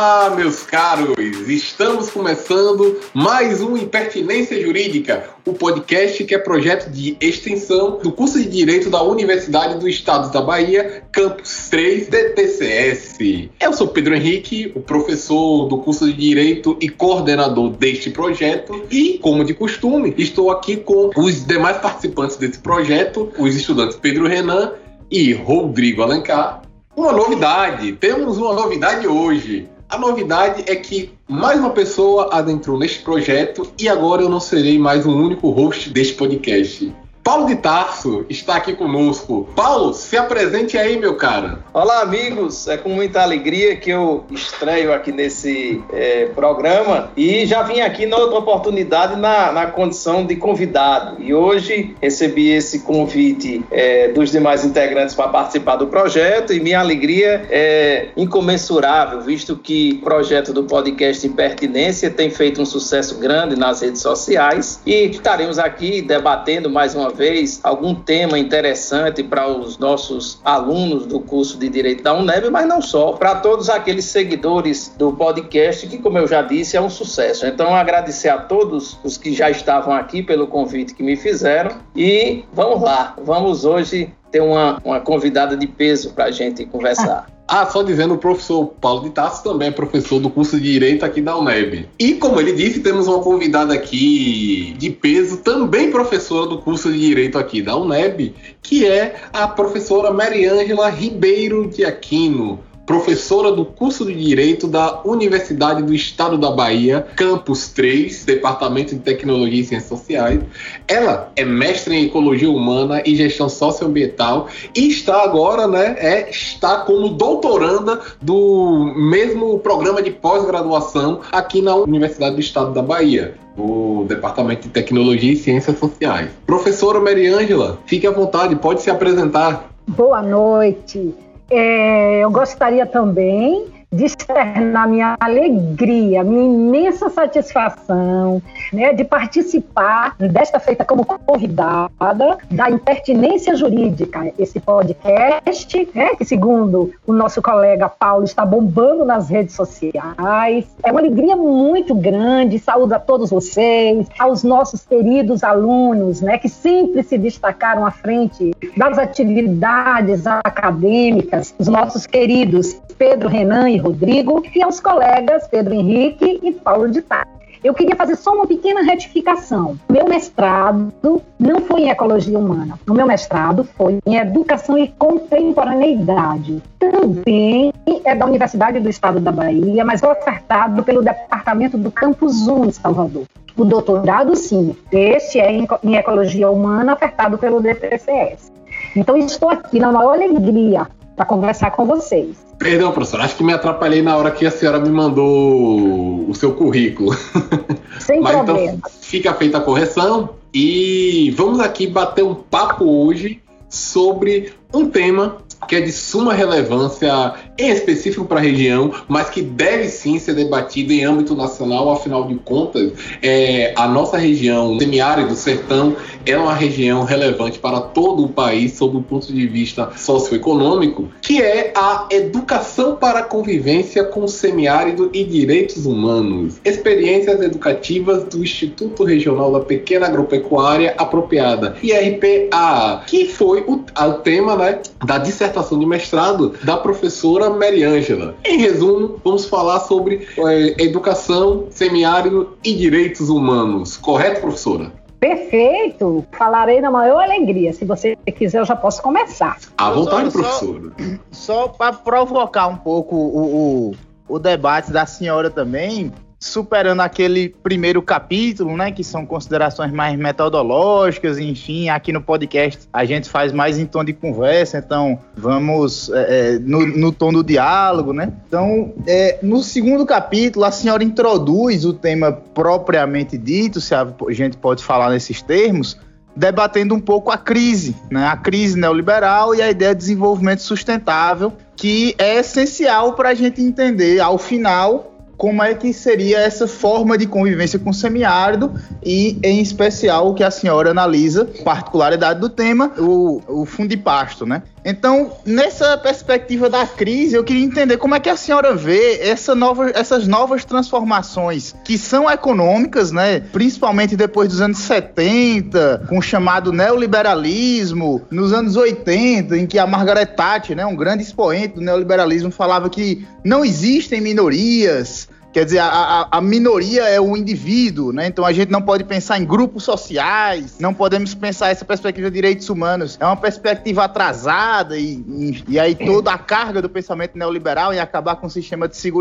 Olá, meus caros! Estamos começando mais um Impertinência Jurídica, o podcast que é projeto de extensão do curso de Direito da Universidade do Estado da Bahia, Campus 3 DTCS. Eu sou Pedro Henrique, o professor do curso de Direito e coordenador deste projeto, e, como de costume, estou aqui com os demais participantes desse projeto, os estudantes Pedro Renan e Rodrigo Alencar. Uma novidade, temos uma novidade hoje. A novidade é que mais uma pessoa adentrou neste projeto e agora eu não serei mais o único host deste podcast. Paulo de Tarso está aqui conosco. Paulo, se apresente aí, meu cara. Olá, amigos. É com muita alegria que eu estreio aqui nesse é, programa e já vim aqui na outra oportunidade na, na condição de convidado. E hoje recebi esse convite é, dos demais integrantes para participar do projeto e minha alegria é incomensurável, visto que o projeto do podcast Impertinência tem feito um sucesso grande nas redes sociais e estaremos aqui debatendo mais uma vez algum tema interessante para os nossos alunos do curso de Direito da UNEB, mas não só, para todos aqueles seguidores do podcast, que, como eu já disse, é um sucesso. Então, agradecer a todos os que já estavam aqui pelo convite que me fizeram e vamos lá, vamos hoje ter uma, uma convidada de peso para a gente conversar. Ah, só dizendo, o professor Paulo de Tassi também é professor do curso de Direito aqui da UNEB. E como ele disse, temos uma convidada aqui de peso, também professora do curso de Direito aqui da UNEB, que é a professora Mariângela Ribeiro de Aquino professora do curso de Direito da Universidade do Estado da Bahia, Campus 3, Departamento de Tecnologia e Ciências Sociais. Ela é mestre em Ecologia Humana e Gestão Socioambiental e está agora, né, é, está como doutoranda do mesmo programa de pós-graduação aqui na Universidade do Estado da Bahia do Departamento de Tecnologia e Ciências Sociais. Professora Mariângela, fique à vontade, pode se apresentar. Boa noite. É, eu gostaria também de externar minha alegria, minha imensa satisfação né, de participar desta feita como convidada da Impertinência Jurídica, esse podcast, né, que segundo o nosso colega Paulo está bombando nas redes sociais. É uma alegria muito grande, saúdo a todos vocês, aos nossos queridos alunos, né, que sempre se destacaram à frente das atividades acadêmicas, os nossos queridos Pedro Renan e Rodrigo, e aos colegas Pedro Henrique e Paulo de Tá. Eu queria fazer só uma pequena retificação. Meu mestrado não foi em ecologia humana. O meu mestrado foi em educação e contemporaneidade. Também é da Universidade do Estado da Bahia, mas ofertado pelo Departamento do Campus 1 em Salvador. O doutorado, sim, este é em ecologia humana, ofertado pelo DPCS. Então, estou aqui na maior alegria para conversar com vocês. Perdão, professor, acho que me atrapalhei na hora que a senhora me mandou o seu currículo. Sem Mas então, problema. então fica feita a correção e vamos aqui bater um papo hoje sobre um tema que é de suma relevância, em específico para a região, mas que deve sim ser debatido em âmbito nacional, afinal de contas, é, a nossa região, semiárido, sertão, é uma região relevante para todo o país, sob o ponto de vista socioeconômico, que é a educação para a convivência com o semiárido e direitos humanos. Experiências educativas do Instituto Regional da Pequena Agropecuária Apropriada, IRPA, que foi o, o tema né, da dissertação dissertação de mestrado da professora Mary Angela. Em resumo, vamos falar sobre é, educação, semiárido e direitos humanos. Correto, professora? Perfeito! Falarei na maior alegria. Se você quiser, eu já posso começar. À vontade, professora. Só, só para provocar um pouco o, o, o debate da senhora também, superando aquele primeiro capítulo, né, que são considerações mais metodológicas, enfim, aqui no podcast a gente faz mais em tom de conversa, então vamos é, é, no, no, tom do diálogo, né? Então, é, no segundo capítulo, a senhora introduz o tema propriamente dito, se a gente pode falar nesses termos, debatendo um pouco a crise, né? A crise neoliberal e a ideia de desenvolvimento sustentável, que é essencial para a gente entender, ao final, como é que seria essa forma de convivência com o semiárido e, em especial, o que a senhora analisa, particularidade do tema, o, o fundipasto, né? Então, nessa perspectiva da crise, eu queria entender como é que a senhora vê essa nova, essas novas transformações que são econômicas, né? Principalmente depois dos anos 70, com o chamado neoliberalismo, nos anos 80, em que a Margaret Thatcher, né, um grande expoente do neoliberalismo, falava que não existem minorias, Quer dizer, a, a, minoria é o indivíduo, né? Então a gente não pode pensar em grupos sociais, não podemos pensar essa perspectiva de direitos humanos. É uma perspectiva atrasada e, e, e aí toda a carga do pensamento neoliberal em acabar com o sistema de segurança,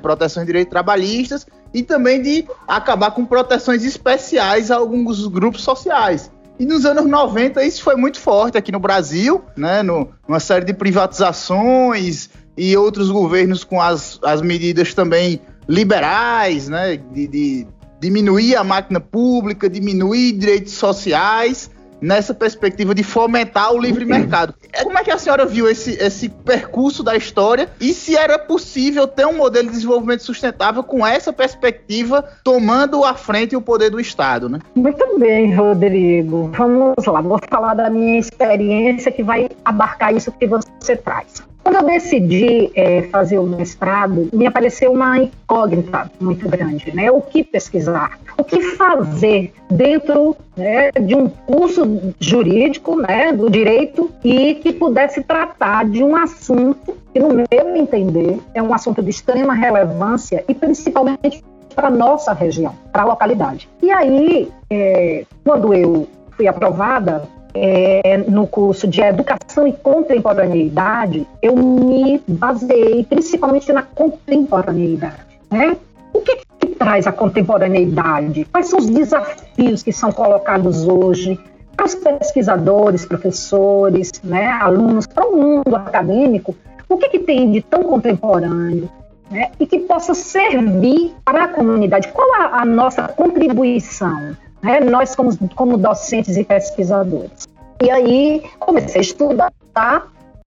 proteção de direitos trabalhistas e também de acabar com proteções especiais a alguns grupos sociais. E nos anos 90 isso foi muito forte aqui no Brasil, né? No, numa série de privatizações, e outros governos com as, as medidas também liberais, né, de, de diminuir a máquina pública, diminuir direitos sociais, nessa perspectiva de fomentar o livre mercado. Como é que a senhora viu esse, esse percurso da história e se era possível ter um modelo de desenvolvimento sustentável com essa perspectiva tomando à frente o poder do Estado, né? Muito bem, Rodrigo. Vamos lá, vou falar da minha experiência que vai abarcar isso que você traz. Quando eu decidi é, fazer o mestrado, me apareceu uma incógnita muito grande, né? O que pesquisar? O que fazer dentro né, de um curso jurídico, né, do direito, e que pudesse tratar de um assunto que, no meu entender, é um assunto de extrema relevância e principalmente para a nossa região, para a localidade. E aí, é, quando eu fui aprovada, é, no curso de Educação e Contemporaneidade, eu me baseei principalmente na contemporaneidade. Né? O que, que traz a contemporaneidade? Quais são os desafios que são colocados hoje para os pesquisadores, professores, né, alunos, para o mundo acadêmico? O que, que tem de tão contemporâneo? Né, e que possa servir para a comunidade. Qual a, a nossa contribuição? Né, nós como, como docentes e pesquisadores. E aí comecei a estudar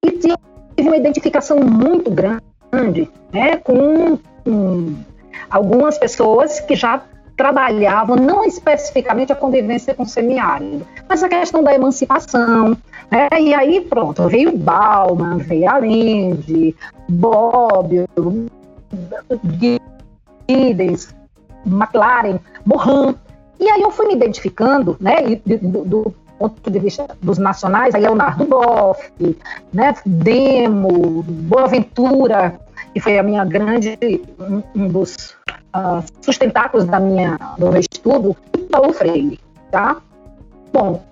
e tive uma identificação muito grande né, com, algumas pessoas que já trabalhavam não especificamente a convivência com o semiárido, mas a questão da emancipação. Né? E aí, pronto, veio Bauman, veio Allende, Bobbio, Giddens, McLaren, Morin, e aí eu fui me identificando, né, do, do ponto de vista dos nacionais, aí Leonardo Boff, né, Demo, Boaventura, que foi a minha grande, um, dos uh, sustentáculos da minha, do meu estudo, e Paulo Freire, tá? Bom,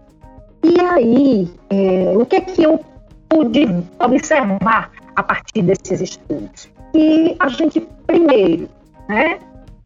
e aí, é, o que é que eu pude observar a partir desses estudos? Que a gente, primeiro, né,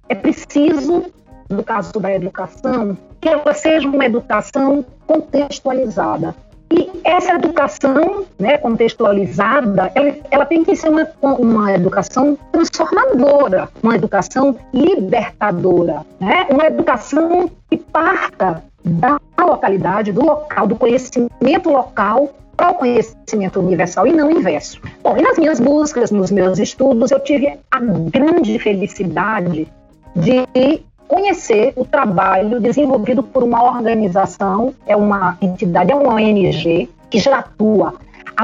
é preciso no caso da educação, que ela seja uma educação contextualizada. E essa educação né, contextualizada, ela, ela, tem que ser uma, uma educação transformadora, uma educação libertadora, né? uma educação que parta da localidade, do local, do conhecimento local para o conhecimento universal e não inverso. Bom, e nas minhas buscas, nos meus estudos, eu tive a grande felicidade de conhecer o trabalho desenvolvido por uma organização, é uma entidade, é uma ONG, que já atua há,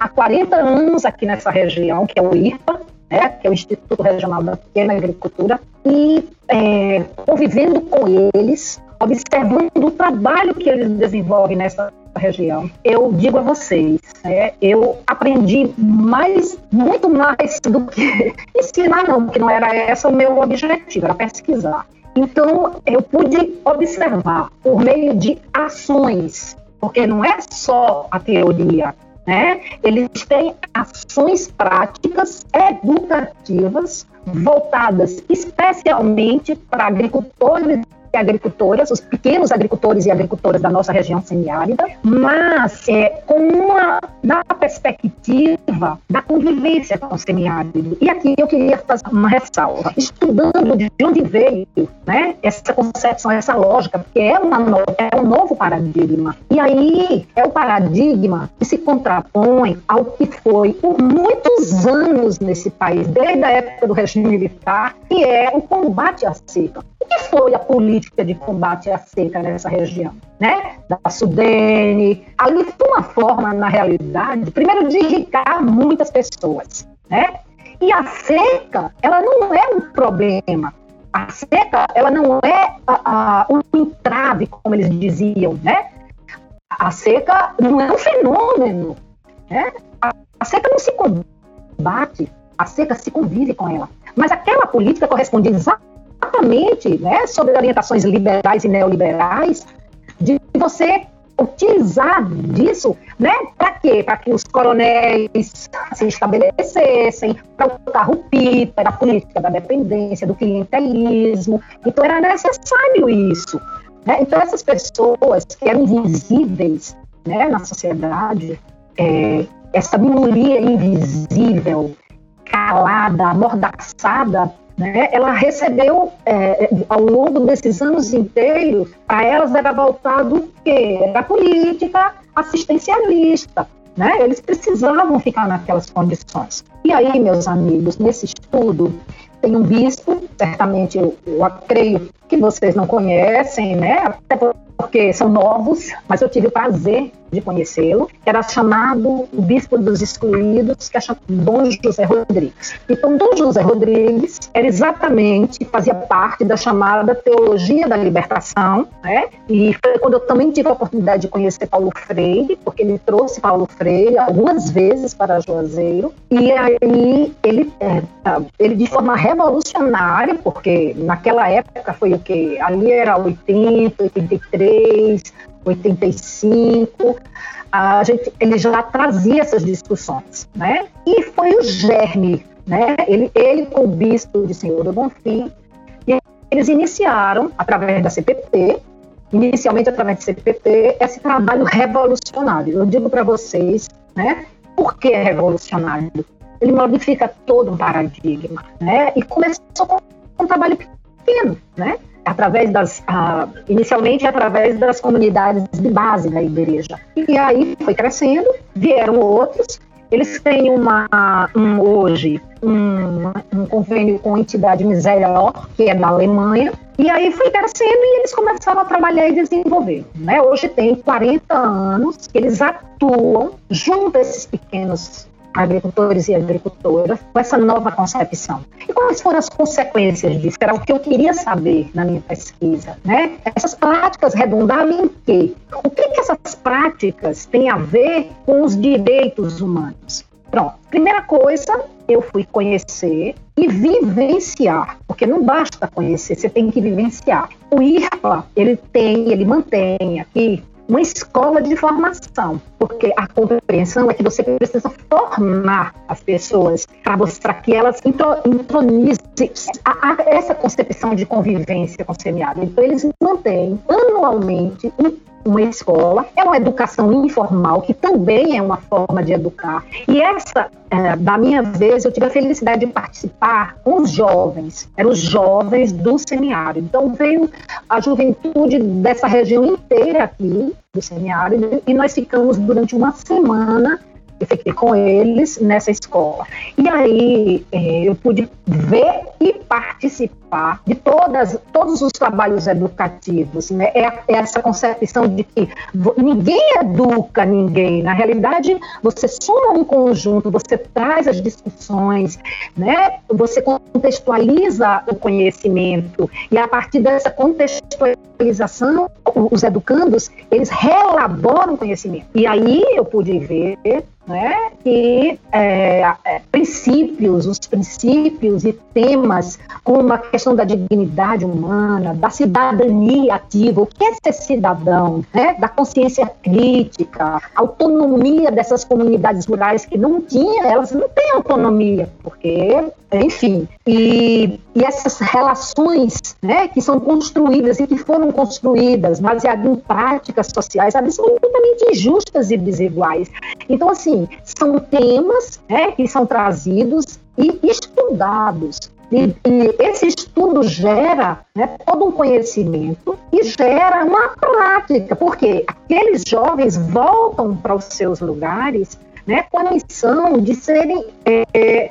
há 40 anos aqui nessa região, que é o IRPA, né, que é o Instituto Regional da Pequena Agricultura, e é, convivendo com eles, observando o trabalho que eles desenvolvem nessa região. Eu digo a vocês, é, eu aprendi mais, muito mais do que ensinar, não, porque não era esse o meu objetivo, era pesquisar. Então, eu pude observar por meio de ações, porque não é só a teoria, né? Eles têm ações práticas educativas voltadas especialmente para agricultores agricultoras, os pequenos agricultores e agricultoras da nossa região semiárida, mas é, com uma na perspectiva da convivência com o semiárido. E aqui eu queria fazer uma ressalva, estudando de onde veio né, essa concepção, essa lógica, porque é, uma é um novo paradigma. E aí é o paradigma que se contrapõe ao que foi por muitos anos nesse país, desde a época do regime militar, que é o combate à seca. O que foi a política política de combate à seca nessa região, né? Da Sudene. Ali foi uma forma, na realidade, primeiro de irrigar muitas pessoas, né? E a seca, ela não é um problema. A seca, ela não é a, a, um entrave, como eles diziam, né? A seca não é um fenômeno, né? A, a seca não se combate, a seca se convive com ela. Mas aquela política corresponde exatamente, né, sob orientações liberais e neoliberais, de você utilizar disso, né? Para quê? Para que os coronéis se estabelecessem, para o carro-pipa, da política da dependência, do clientelismo. Então era necessário isso. Né? Então essas pessoas que eram invisíveis né, na sociedade, é, essa minoria invisível, calada, amordaçada, né, ela recebeu, é, ao longo desses anos inteiros, para elas era voltado o quê? Era política assistencialista. Né? Eles precisavam ficar naquelas condições. E aí, meus amigos, nesse estudo, tem um bispo, certamente eu, eu creio que vocês não conhecem, né? Até porque são novos, mas eu tive o prazer de conhecê-lo, era chamado o Bispo dos Excluídos, que é chamado Dom José Rodrigues. Então, Dom José Rodrigues era exatamente, fazia parte da chamada Teologia da Libertação, né? e foi quando eu também tive a oportunidade de conhecer Paulo Freire, porque ele trouxe Paulo Freire algumas vezes para Juazeiro, e aí ele, é, ele de forma revolucionária, porque naquela época foi o que? Ali era 80, 83, 85, a gente, ele já trazia essas discussões, né? E foi o germe, né? Ele, ele com o bispo de Senhor do Bonfim, e eles iniciaram, através da CPT, inicialmente através da CPT, esse trabalho revolucionário. Eu digo para vocês, né? Por que é revolucionário? Ele modifica todo um paradigma, né? E começou com um trabalho pequeno, né? Através das, uh, inicialmente através das comunidades de base da igreja. E aí foi crescendo, vieram outros. Eles têm uma, um, hoje um, um convênio com a entidade Miseror, que é da Alemanha, e aí foi crescendo e eles começaram a trabalhar e desenvolver. Né? Hoje tem 40 anos que eles atuam junto a esses pequenos agricultores e agricultoras com essa nova concepção. E quais foram as consequências disso? Era o que eu queria saber na minha pesquisa. Né? Essas práticas redundavam em quê? O que, que essas práticas têm a ver com os direitos humanos? Pronto. Primeira coisa, eu fui conhecer e vivenciar, porque não basta conhecer, você tem que vivenciar. O IRPA, ele tem, ele mantém aqui uma escola de formação, porque a compreensão é que você precisa formar as pessoas para que elas intronizem a, a, essa concepção de convivência com o semiárido. Então, eles mantêm anualmente um uma escola, é uma educação informal, que também é uma forma de educar. E essa, é, da minha vez, eu tive a felicidade de participar com os jovens, eram os jovens do semiárido. Então veio a juventude dessa região inteira aqui, do semiárido, e nós ficamos durante uma semana eu fiquei com eles nessa escola. E aí é, eu pude ver e participar de todas, todos os trabalhos educativos. Né? É, é essa concepção de que ninguém educa ninguém. Na realidade, você soma um conjunto, você traz as discussões, né? você contextualiza o conhecimento, e a partir dessa contextualização, os educandos, eles reelaboram o conhecimento. E aí eu pude ver né, que é, é, princípios, os princípios e temas como a questão da dignidade humana, da cidadania ativa, o que é ser cidadão, né, da consciência crítica, autonomia dessas comunidades rurais que não tinham, elas não têm autonomia, porque enfim, e, e, essas relações né, que são construídas e que foram construídas baseadas em práticas sociais absolutamente injustas e desiguais. Então, assim, são temas né, que são trazidos e estudados. E, e esse estudo gera né, todo um conhecimento e gera uma prática, porque aqueles jovens voltam para os seus lugares né, com a missão de serem é,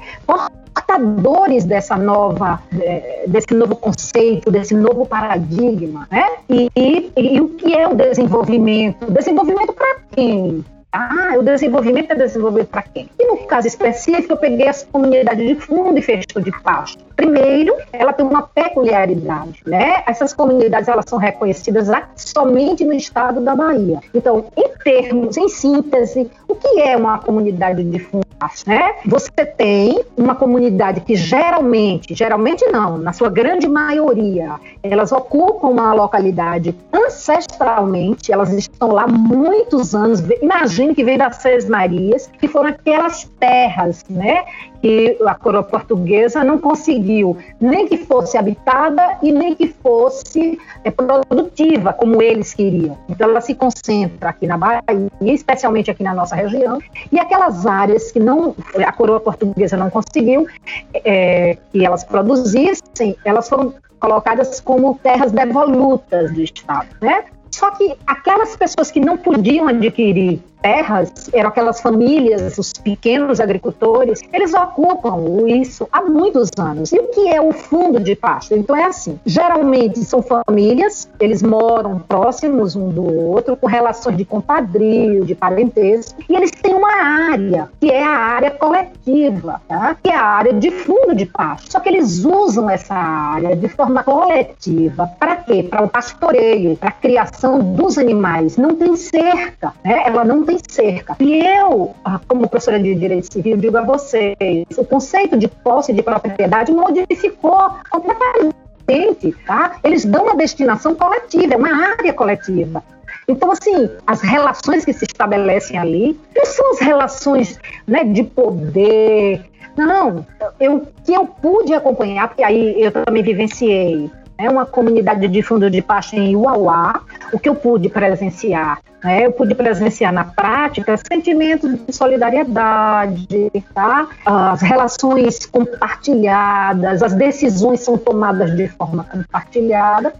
portadores dessa nova, é, desse novo conceito, desse novo paradigma, né? E, e, e o que é o desenvolvimento? Desenvolvimento para quem? Ah, o desenvolvimento é desenvolvido para quem? E no caso específico, eu peguei as comunidades de fundo e fecho de pasto. Primeiro, ela tem uma peculiaridade, né? Essas comunidades elas são reconhecidas somente no estado da Bahia. Então, em termos, em síntese, o que é uma comunidade de fundo? Né? Você tem uma comunidade que geralmente, geralmente não, na sua grande maioria, elas ocupam uma localidade ancestralmente, elas estão lá muitos anos. Imagine que vem das Seis Marias, que foram aquelas terras, né? Que a coroa portuguesa não conseguiu nem que fosse habitada e nem que fosse é, produtiva, como eles queriam. Então, ela se concentra aqui na Bahia, especialmente aqui na nossa região, e aquelas áreas que não a coroa portuguesa não conseguiu é, que elas produzissem, elas foram colocadas como terras devolutas do Estado, né? Só que aquelas pessoas que não podiam adquirir terras, eram aquelas famílias, os pequenos agricultores, eles ocupam isso há muitos anos. E o que é o fundo de pasto? Então é assim, geralmente são famílias, eles moram próximos um do outro, com relações de compadrio, de parentesco, e eles têm uma área, que é a área coletiva, tá? que é a área de fundo de pasto. Só que eles usam essa área de forma coletiva. Para quê? Para o pastoreio, para a criação dos animais. Não tem cerca, né? ela não tem cerca. E eu, ah, como professora de Direito Civil, digo a vocês, o conceito de posse de propriedade modificou completamente, tá? Eles dão uma destinação coletiva, é uma área coletiva. Então, assim, as relações que se estabelecem ali não são as relações né, de poder. Não, eu, que eu pude acompanhar, porque aí eu também vivenciei né, uma comunidade de fundo de pasto em Uauá, o que eu pude presenciar? Né, eu pude presenciar na prática sentimentos de solidariedade, tá? as relações compartilhadas, as decisões são tomadas de forma compartilhada,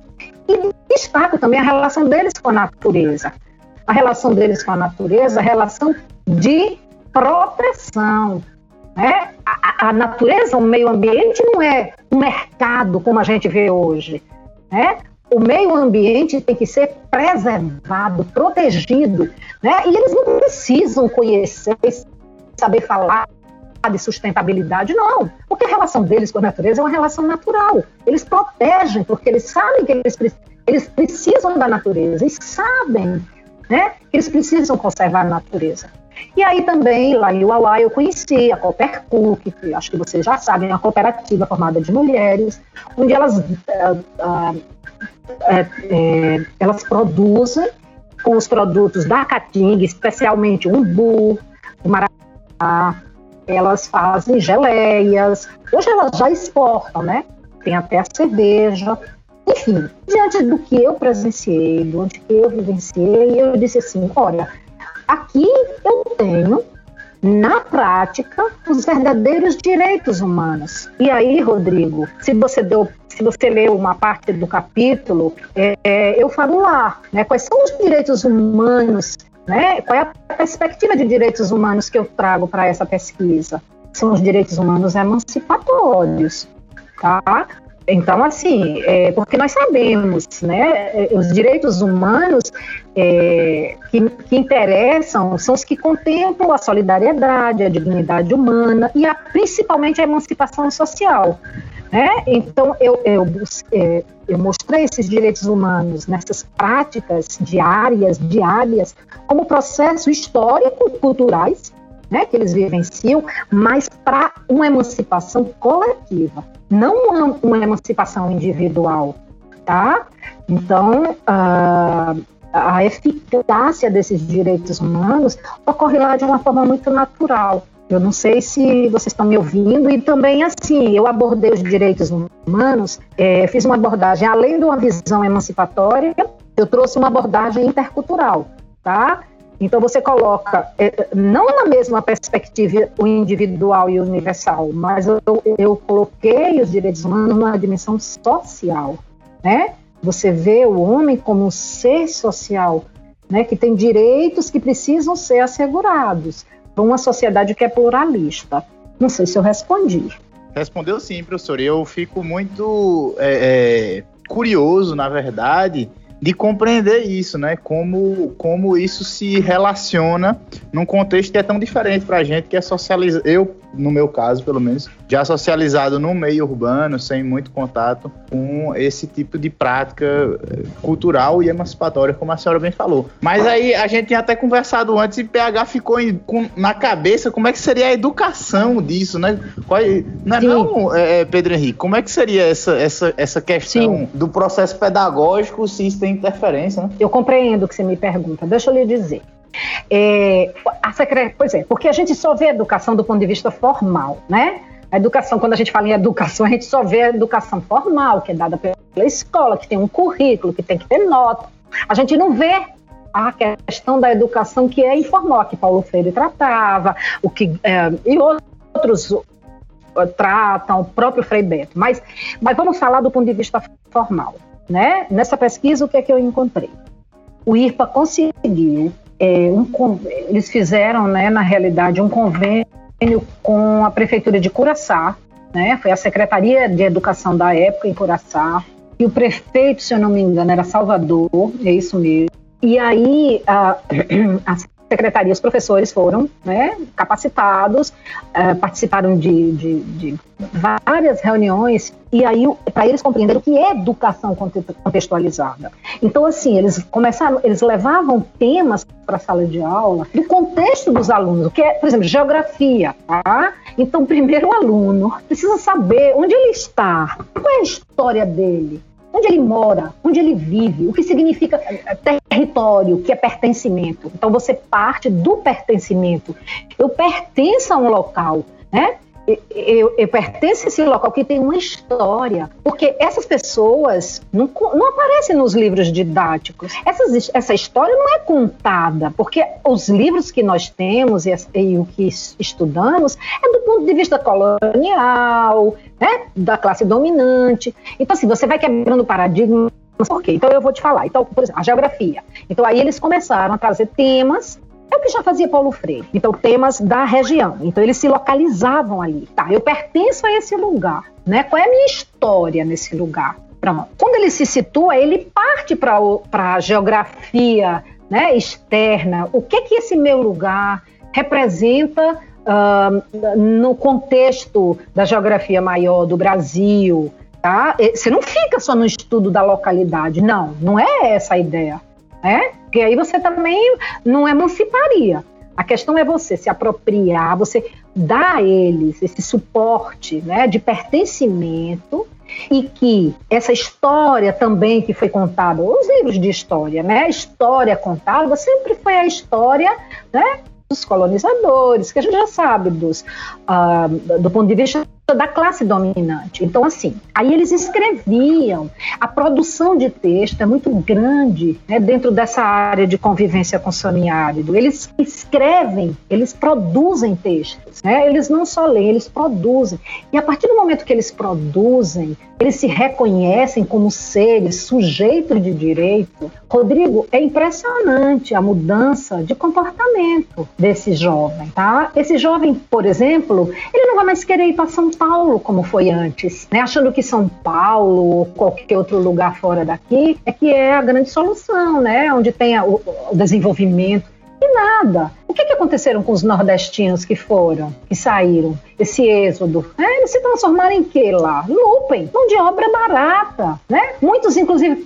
e destaco também a relação deles com a natureza. A relação deles com a natureza, a relação de proteção, né? A, a, natureza, o meio ambiente não é um mercado como a gente vê hoje. Né? O meio ambiente tem que ser preservado, protegido. Né? E eles não precisam conhecer, saber falar de sustentabilidade, não. Porque a relação deles com a natureza é uma relação natural. Eles protegem, porque eles sabem que eles, eles precisam da natureza e sabem né, que eles precisam conservar a natureza. E aí também, lá em Uauá, eu conheci a Coopercook, que acho que vocês já sabem, é uma cooperativa formada de mulheres, onde elas, uh, uh, elas produzem com os produtos da Caatinga, especialmente umbu, o elas fazem geleias, hoje elas já exportam, né? Tem até a cerveja, enfim, diante do que eu presenciei, do que eu vivenciei, eu disse assim, olha, Aqui eu tenho, na prática, os verdadeiros direitos humanos. E aí, Rodrigo, se você deu se você leu uma parte do capítulo, é, eu falo lá, né, quais são os direitos humanos, né, qual é a perspectiva de direitos humanos que eu trago para essa pesquisa? São os direitos humanos emancipatórios, tá? Então, assim, é, porque nós sabemos, né, é, os direitos humanos é, que, que, interessam são os que contemplam a solidariedade, a dignidade humana e a, principalmente a emancipação social. Né? Então, eu, eu, é, eu mostrei esses direitos humanos nessas práticas diárias, diárias, como processo histórico, culturais, né, que eles vivenciam, mas para uma emancipação coletiva, não uma, uma, emancipação individual, tá? Então, uh, a eficácia desses direitos humanos ocorre lá de uma forma muito natural. Eu não sei se vocês estão me ouvindo, e também assim, eu abordei os direitos humanos, é, fiz uma abordagem, além de uma visão emancipatória, eu trouxe uma abordagem intercultural, tá? Então você coloca, é, não na mesma perspectiva o individual e o universal, mas eu, eu coloquei os direitos humanos numa dimensão social, né? Você vê o homem como um ser social, né? Que tem direitos que precisam ser assegurados para uma sociedade que é pluralista. Não sei se eu respondi. Respondeu sim, professor. Eu fico muito é, é, curioso, na verdade, de compreender isso, né? Como, como isso se relaciona num contexto que é tão diferente para a gente, que é socializado. Eu, no meu caso, pelo menos, já socializado no meio urbano, sem muito contato com esse tipo de prática eh, cultural e emancipatória, como a senhora bem falou. Mas aí a gente tinha até conversado antes e PH ficou em, com, na cabeça como é que seria a educação disso, né? Qual, não, é não é, Pedro Henrique, como é que seria essa, essa, essa questão Sim. do processo pedagógico se isso tem interferência, né? Eu compreendo o que você me pergunta. Deixa eu lhe dizer. É, a secret... Pois é, porque a gente só vê a educação do ponto de vista formal, né? A educação, quando a gente fala em educação, a gente só vê a educação formal, que é dada pela escola, que tem um currículo, que tem que ter nota. A gente não vê a questão da educação que é informal, que Paulo Freire tratava, o que é, e outros tratam, o próprio Frei Beto. Mas, mas vamos falar do ponto de vista formal. Né? Nessa pesquisa, o que é que eu encontrei? O IRPA conseguiu, é, um, eles fizeram, né, na realidade, um convênio com a Prefeitura de Curaçá, né? Foi a Secretaria de Educação da época em Curaçá. E o prefeito, se eu não me engano, era Salvador, é isso mesmo. E aí a, a secretaria, os professores foram né, capacitados, uh, participaram de, de, de, várias reuniões, e aí para eles compreenderem o que é educação contextualizada. Então, assim, eles começaram, eles levavam temas para a sala de aula do contexto dos alunos, que é, por exemplo, geografia, tá? Então, primeiro o aluno precisa saber onde ele está, qual é a história dele, onde ele mora, onde ele vive, o que significa território, que é pertencimento. Então você parte do pertencimento. Eu pertenço a um local, né? Eu, eu, pertenço a esse local que tem uma história, porque essas pessoas não, não aparecem nos livros didáticos. Essas, essa história não é contada, porque os livros que nós temos e, e o que estudamos é do ponto de vista colonial, né, da classe dominante. Então, assim, você vai quebrando paradigmas por quê? Então eu vou te falar. Então, por exemplo, a geografia. Então aí eles começaram a trazer temas é o que já fazia Paulo Freire. Então, temas da região. Então, eles se localizavam ali. Tá, eu pertenço a esse lugar. Né? Qual é a minha história nesse lugar? Pronto. Quando ele se situa, ele parte para a geografia né, externa. O que que esse meu lugar representa uh, no contexto da geografia maior do Brasil? Tá? Você não fica só no estudo da localidade. Não, não é essa a ideia né? Porque aí você também não emanciparia. A questão é você se apropriar, você dar a eles esse suporte né, de pertencimento e que essa história também que foi contada, os livros de história, né, a história contada sempre foi a história né, dos colonizadores, que a gente já sabe dos, uh, do ponto de vista da classe dominante. Então, assim, aí eles escreviam. A produção de texto é muito grande né, dentro dessa área de convivência com o semiárido. Eles escrevem, eles produzem textos. Né? Eles não só leem, eles produzem. E a partir do momento que eles produzem, eles se reconhecem como seres sujeitos de direito. Rodrigo, é impressionante a mudança de comportamento desse jovem, tá? Esse jovem, por exemplo, ele não vai mais querer ir para São Paulo como foi antes, né? Achando que São Paulo ou qualquer outro lugar fora daqui é que é a grande solução, né? Onde tem o, o desenvolvimento e nada. O que, que aconteceram com os nordestinos que foram, que saíram? Esse êxodo? É, eles se transformaram em quê lá? Lupem, mão de obra barata, né? Muitos, inclusive,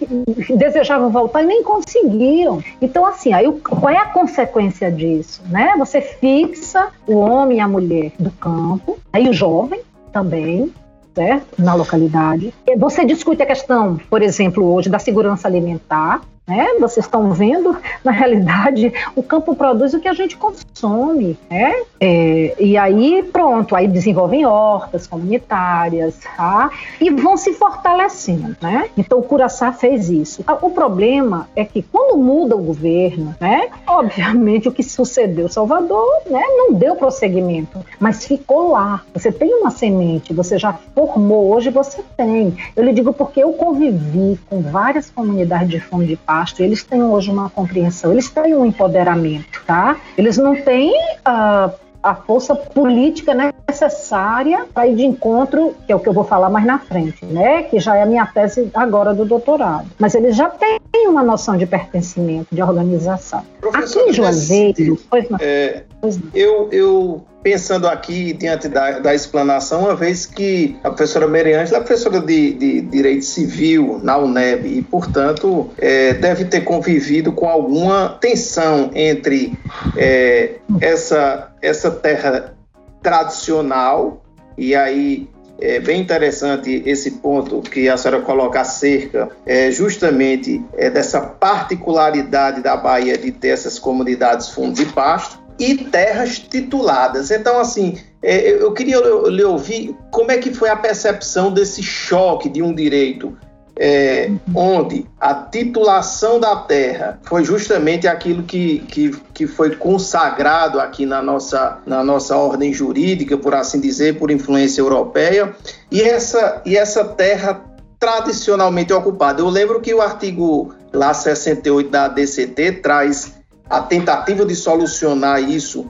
desejavam voltar e nem conseguiram. Então, assim, aí qual é a consequência disso? Né? Você fixa o homem e a mulher do campo, aí o jovem também, certo? Na localidade. Você discute a questão, por exemplo, hoje da segurança alimentar, né? Vocês estão vendo, na realidade, o campo produz o que a gente consome. Né? É, e aí, pronto, aí desenvolvem hortas comunitárias tá? e vão se fortalecendo. Né? Então, o Curaçá fez isso. O problema é que, quando muda o governo, né? obviamente, o que sucedeu Salvador né? não deu prosseguimento, mas ficou lá. Você tem uma semente, você já formou, hoje você tem. Eu lhe digo porque eu convivi com várias comunidades de fundo de eles têm hoje uma compreensão, eles têm um empoderamento, tá? Eles não têm uh, a força política necessária para ir de encontro, que é o que eu vou falar mais na frente, né? Que já é a minha tese agora do doutorado. Mas eles já têm uma noção de pertencimento, de organização. Professor, Aqui em Juazeiro. É, eu, eu pensando aqui diante da, da, explanação, uma vez que a professora Meriângela é professora de, de, Direito Civil na UNEB e, portanto, é, deve ter convivido com alguma tensão entre é, essa, essa terra tradicional, e aí é bem interessante esse ponto que a senhora coloca acerca é, justamente é, dessa particularidade da Bahia de ter essas comunidades fundos de pasto, e terras tituladas. Então, assim, é, eu queria lhe ouvir como é que foi a percepção desse choque de um direito é, onde a titulação da terra foi justamente aquilo que, que, que foi consagrado aqui na nossa, na nossa ordem jurídica, por assim dizer, por influência europeia, e essa, e essa terra tradicionalmente ocupada. Eu lembro que o artigo lá 68 da DCT traz a tentativa de solucionar isso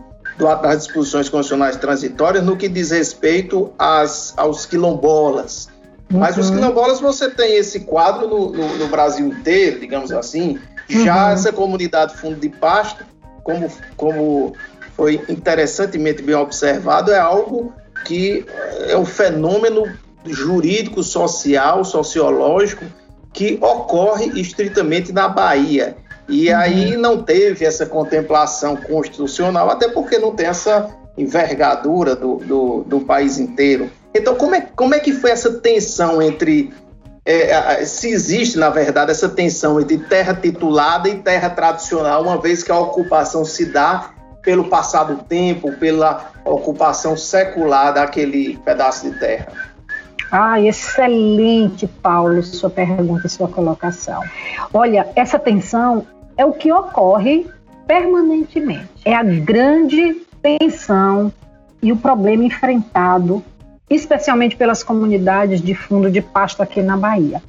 das disposições constitucionais transitórias no que diz respeito às, aos quilombolas. Uhum. Mas os uhum. quilombolas, você tem esse quadro no, no, no Brasil inteiro, digamos assim. Já uhum. essa comunidade fundo de pasto, como, como foi interessantemente bem observado, é algo que é um fenômeno jurídico, social, sociológico que ocorre estritamente na Bahia. E uhum. aí não teve essa contemplação constitucional, até porque não tem essa envergadura do, do, do país inteiro. Então, como é, como é que foi essa tensão entre. É, se existe, na verdade, essa tensão entre terra titulada e terra tradicional, uma vez que a ocupação se dá pelo passado tempo, pela ocupação secular daquele pedaço de terra? Ah, excelente, Paulo, sua pergunta e sua colocação. Olha, essa tensão é o que ocorre permanentemente. É a grande tensão e o problema enfrentado, especialmente pelas comunidades de fundo de pasto aqui na Bahia.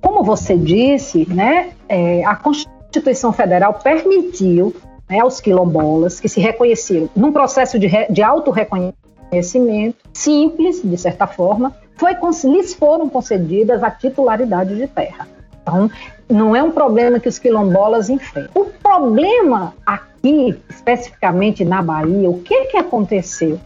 Como você disse, né, é, a Constituição Federal permitiu né, aos quilombolas que se reconheceram num processo de, de auto-reconhecimento simples, de certa forma, foi, lhes foram concedidas a titularidade de terra. Então, não é um problema que os quilombolas enfrentam. O problema aqui, especificamente na Bahia, o que, que aconteceu?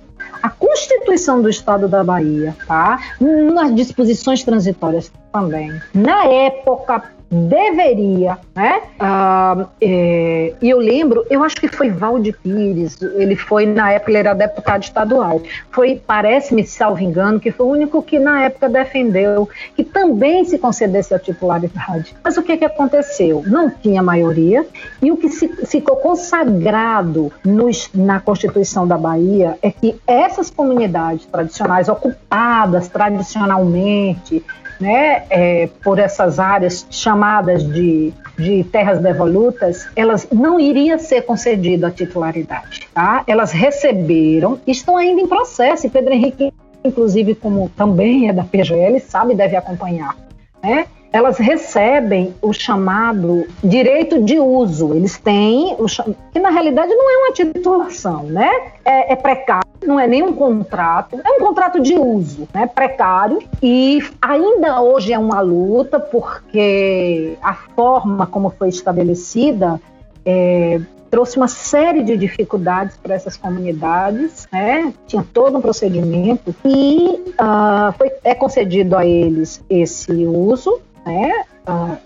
A Constituição do Estado da Bahia, tá? Nas disposições transitórias também. Na época deveria, né? Ah, é, e eu lembro, eu acho que foi Valde Pires, ele foi, na época, ele era deputado estadual. Foi, parece-me, salvo engano, que foi o único que na época defendeu que também se concedesse a titularidade. Mas o que, que aconteceu? Não tinha maioria, e o que se, ficou consagrado no, na Constituição da Bahia é que essas comunidades tradicionais ocupadas tradicionalmente né, é, por essas áreas chamadas de, de terras devolutas, elas não iria ser concedida a titularidade. Tá? Elas receberam, estão ainda em processo, e Pedro Henrique, inclusive, como também é da PGL, sabe, deve acompanhar. Né? Elas recebem o chamado direito de uso. Eles têm, o, que na realidade não é uma titulação, né? É, é, precário, não é nem um contrato, é um contrato de uso, né? Precário. E ainda hoje é uma luta, porque a forma como foi estabelecida é, trouxe uma série de dificuldades para essas comunidades, né? tinha todo um procedimento e uh, foi, é concedido a eles esse uso, né,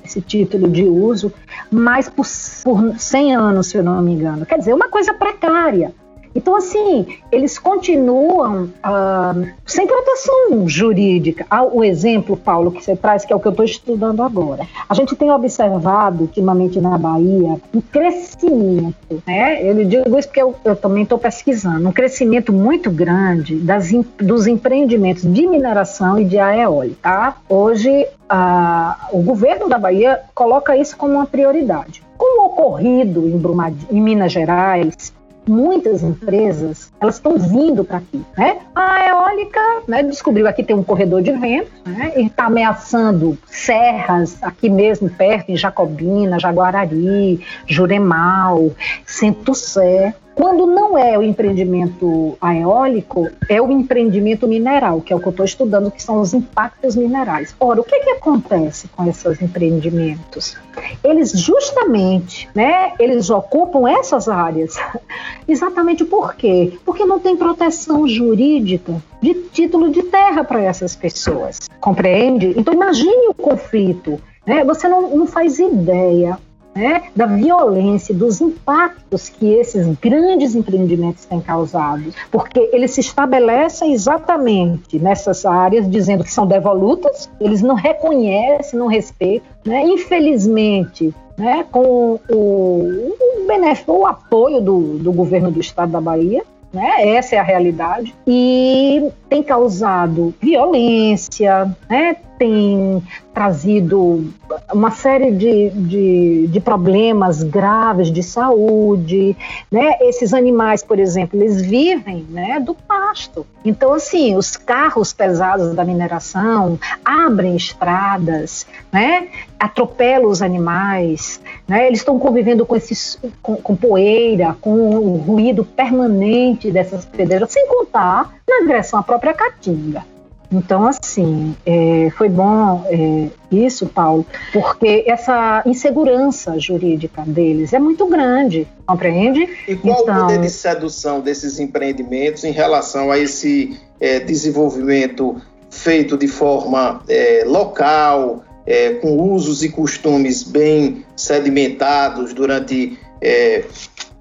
esse título de uso, mas por, por 100 anos, se eu não me engano. Quer dizer, uma coisa precária. Então, assim, eles continuam uh, sem proteção jurídica. Ah, o exemplo, Paulo, que você traz, que é o que eu estou estudando agora. A gente tem observado, ultimamente na Bahia, um crescimento, né? Eu digo isso porque eu, eu também estou pesquisando, um crescimento muito grande das, dos empreendimentos de mineração e de eólica. Tá? Hoje, uh, o governo da Bahia coloca isso como uma prioridade. Com o ocorrido em, em Minas Gerais, muitas empresas elas estão vindo para aqui, né? A eólica né, descobriu aqui tem um corredor de vento, né? E está ameaçando serras aqui mesmo perto, em Jacobina, Jaguarari, Juremal, Centro-Sé. Quando não é o empreendimento eólico, é o empreendimento mineral, que é o que eu estou estudando, que são os impactos minerais. Ora, o que, que acontece com esses empreendimentos? Eles justamente, né, eles ocupam essas áreas. Exatamente por quê? Porque não tem proteção jurídica de título de terra para essas pessoas. Compreende? Então imagine o conflito. Né? Você não, não faz ideia né, da violência, dos impactos que esses grandes empreendimentos têm causado, porque eles se estabelecem exatamente nessas áreas, dizendo que são devolutas, eles não reconhecem, não respeitam. Né? Infelizmente, né, com o, o, benefício, o apoio do, do governo do estado da Bahia, né? Essa é a realidade. E tem causado violência, né? tem trazido uma série de, de, de, problemas graves de saúde, né? Esses animais, por exemplo, eles vivem, né, do pasto. Então, assim, os carros pesados da mineração abrem estradas, né? Atropelam os animais, né? Eles estão convivendo com esses, com, com poeira, com o ruído permanente dessas pedreiras, sem contar na agressão à própria caatinga. Então, assim, é, foi bom é, isso, Paulo, porque essa insegurança jurídica deles é muito grande, compreende? E qual então, o poder de sedução desses empreendimentos em relação a esse é, desenvolvimento feito de forma é, local, é, com usos e costumes bem sedimentados durante é,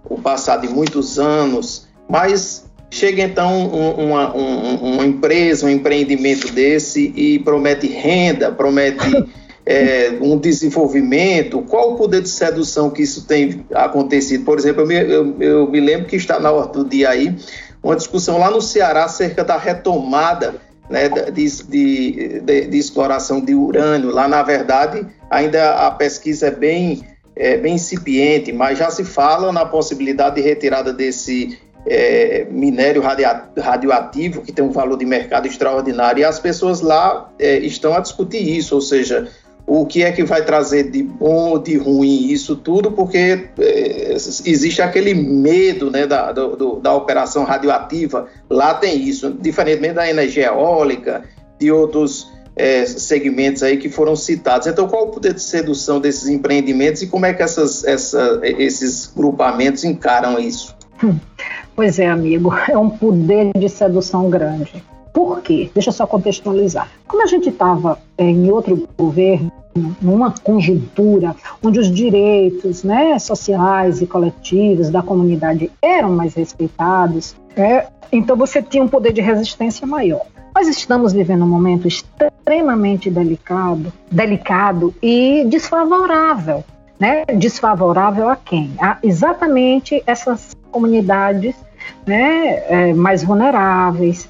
o passado de muitos anos, mas Chega então uma, uma, uma, empresa, um empreendimento desse e promete renda, promete é, um desenvolvimento. Qual o poder de sedução que isso tem acontecido? Por exemplo, eu me, eu, eu me lembro que está na hora do dia aí uma discussão lá no Ceará acerca da retomada né, de, de, de, de, exploração de urânio. Lá, na verdade, ainda a pesquisa é bem, é, bem incipiente, mas já se fala na possibilidade de retirada desse é, minério radioativo, que tem um valor de mercado extraordinário, e as pessoas lá é, estão a discutir isso, ou seja, o que é que vai trazer de bom de ruim isso tudo, porque é, existe aquele medo né, da, do, da operação radioativa, lá tem isso, diferentemente da energia eólica, de outros é, segmentos aí que foram citados. Então, qual o poder de sedução desses empreendimentos e como é que essas, essa, esses grupamentos encaram isso? Hum. Pois é, amigo, é um poder de sedução grande. Por quê? Deixa eu só contextualizar. Como a gente estava é, em outro governo, numa conjuntura onde os direitos né, sociais e coletivos da comunidade eram mais respeitados, é, então você tinha um poder de resistência maior. Nós estamos vivendo um momento extremamente delicado, delicado e desfavorável. Né? Desfavorável a quem? A exatamente essas comunidades né, é, mais vulneráveis.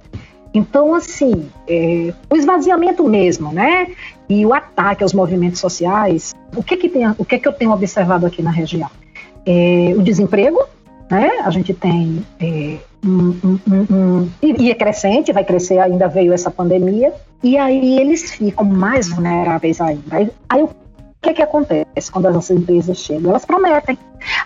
Então, assim, é, o esvaziamento mesmo, né, e o ataque aos movimentos sociais, o que que, tem, o que, que eu tenho observado aqui na região? É, o desemprego, né, a gente tem é, um, um, um, e é crescente, vai crescer, ainda veio essa pandemia, e aí eles ficam mais vulneráveis ainda. Aí, aí o que que acontece quando as empresas chegam? Elas prometem.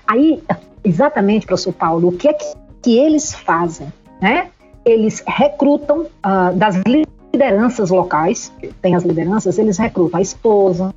Aí, exatamente, professor Paulo, o que é que que eles fazem, né? Eles recrutam uh, das lideranças locais, tem as lideranças, eles recrutam a esposa,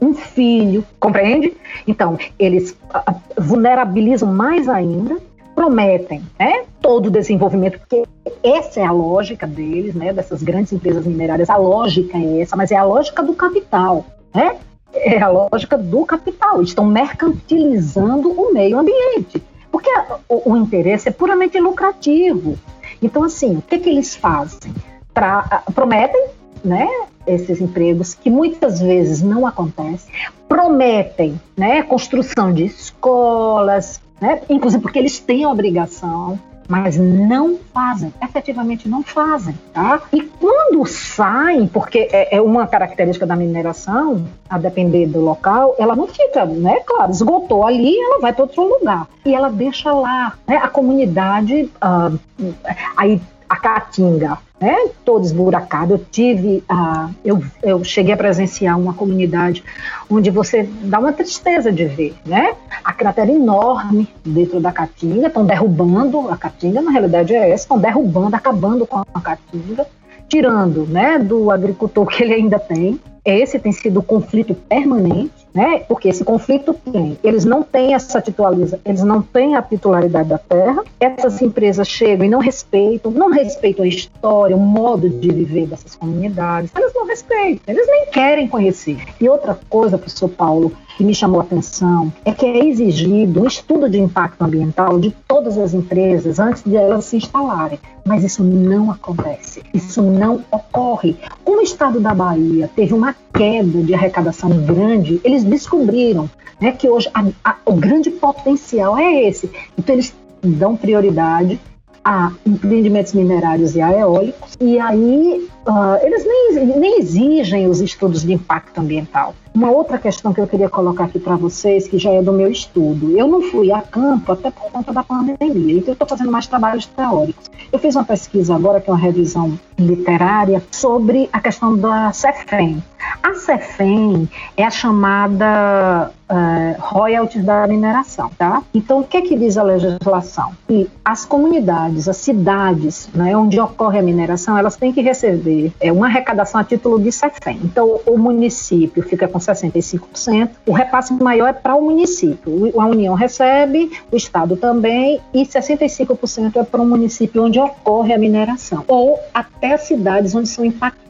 um filho, compreende? Então, eles uh, vulnerabilizam mais ainda, prometem né, todo o desenvolvimento, porque essa é a lógica deles, né, dessas grandes empresas minerárias, a lógica é essa, mas é a lógica do capital, né? É a lógica do capital, estão mercantilizando o meio ambiente. Porque o, o interesse é puramente lucrativo. Então, assim, o que, que eles fazem? Pra, prometem né, esses empregos que muitas vezes não acontecem, prometem né, construção de escolas, né, inclusive porque eles têm a obrigação mas não fazem, efetivamente não fazem, tá? E quando saem, porque é, é, uma característica da mineração, a depender do local, ela não fica, né? Claro, esgotou ali, ela vai para outro lugar e ela deixa lá, né? A comunidade, uh, aí a caatinga, né, toda esburacada. Eu tive, uh, eu, eu cheguei a presenciar uma comunidade onde você dá uma tristeza de ver, né? A cratera enorme dentro da caatinga, estão derrubando a caatinga, na realidade é essa, estão derrubando, acabando com a caatinga, tirando, né, do agricultor que ele ainda tem. Esse tem sido o conflito permanente né? Porque esse conflito tem, eles não têm essa titularização, eles não têm a titularidade da terra. Essas empresas chegam e não respeitam, não respeitam a história, o modo de viver dessas comunidades. Eles não respeitam, eles nem querem conhecer. E outra coisa, professor Paulo, que me chamou a atenção é que é exigido um estudo de impacto ambiental de todas as empresas antes de elas se instalarem. Mas isso não acontece, isso não ocorre. Como o estado da Bahia teve uma queda de arrecadação grande, eles descobriram né, que hoje a, a, o grande potencial é esse. Então eles dão prioridade a empreendimentos minerários e a eólicos, e aí uh, eles nem, nem exigem os estudos de impacto ambiental. Uma outra questão que eu queria colocar aqui para vocês, que já é do meu estudo. Eu não fui a campo até por conta da pandemia, então eu estou fazendo mais trabalhos teóricos. Eu fiz uma pesquisa agora, que é uma revisão literária, sobre a questão da CEFEM. A CEFEM é a chamada uh, royalties da mineração, tá? Então, o que é que diz a legislação? Que as comunidades, as cidades, né, onde ocorre a mineração, elas têm que receber é, uma arrecadação a título de CEFEM. Então, o município fica com 65%, o repasse maior é para o município. A União recebe, o Estado também, e 65% é para o município onde ocorre a mineração, ou até as cidades onde são impactadas.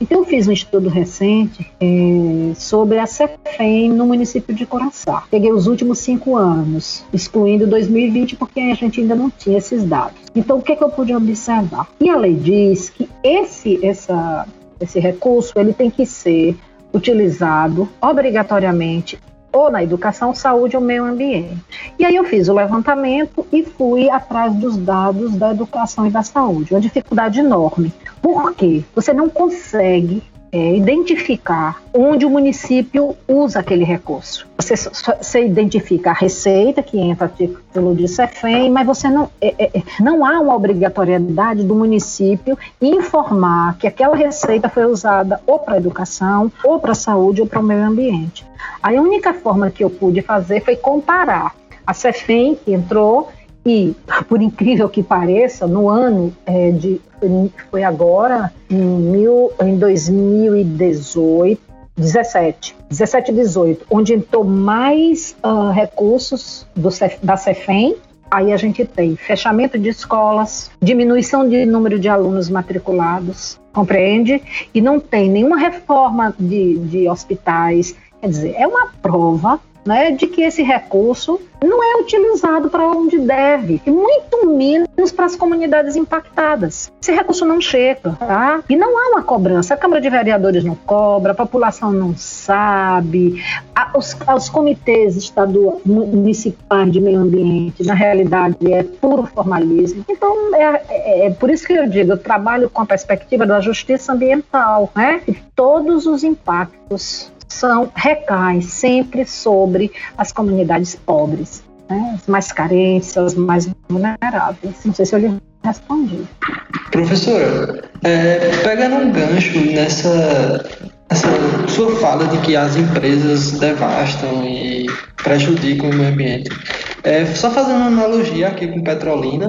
Então, eu fiz um estudo recente é, sobre a CEFEM no município de Coraçá. Peguei os últimos cinco anos, excluindo 2020, porque a gente ainda não tinha esses dados. Então, o que, é que eu pude observar? E a lei diz que esse, essa, esse recurso ele tem que ser utilizado obrigatoriamente ou na educação, saúde ou meio ambiente. E aí eu fiz o levantamento e fui atrás dos dados da educação e da saúde, uma dificuldade enorme. Por quê? Você não consegue é, identificar onde o município usa aquele recurso. Você, você identifica a receita que entra a título de CEFEM, mas você não, é, é, é, não há uma obrigatoriedade do município informar que aquela receita foi usada ou para educação, ou para saúde, ou para o meio ambiente. A única forma que eu pude fazer foi comparar a CEFEM, que entrou, e, por incrível que pareça, no ano é, de. Foi agora, em, mil, em 2018, 17, 17 e 18, onde entrou mais uh, recursos do, da CEFEM. Aí a gente tem fechamento de escolas, diminuição de número de alunos matriculados, compreende? E não tem nenhuma reforma de, de hospitais. Quer dizer, é uma prova né, de que esse recurso não é utilizado para onde deve, e muito menos para as comunidades impactadas. Esse recurso não chega, tá? E não há uma cobrança. A Câmara de Vereadores não cobra, a população não sabe, a, os, os comitês estaduais, municipais de meio ambiente, na realidade, é puro formalismo. Então, é, é, é por isso que eu digo, eu trabalho com a perspectiva da justiça ambiental, né? Todos os impactos são recaem sempre sobre as comunidades pobres, né? as mais carentes, as mais vulneráveis. Não sei se eu lhe respondi. Professora, é, pegando um gancho nessa, nessa sua fala de que as empresas devastam e prejudicam o meio ambiente, é, só fazendo uma analogia aqui com Petrolina,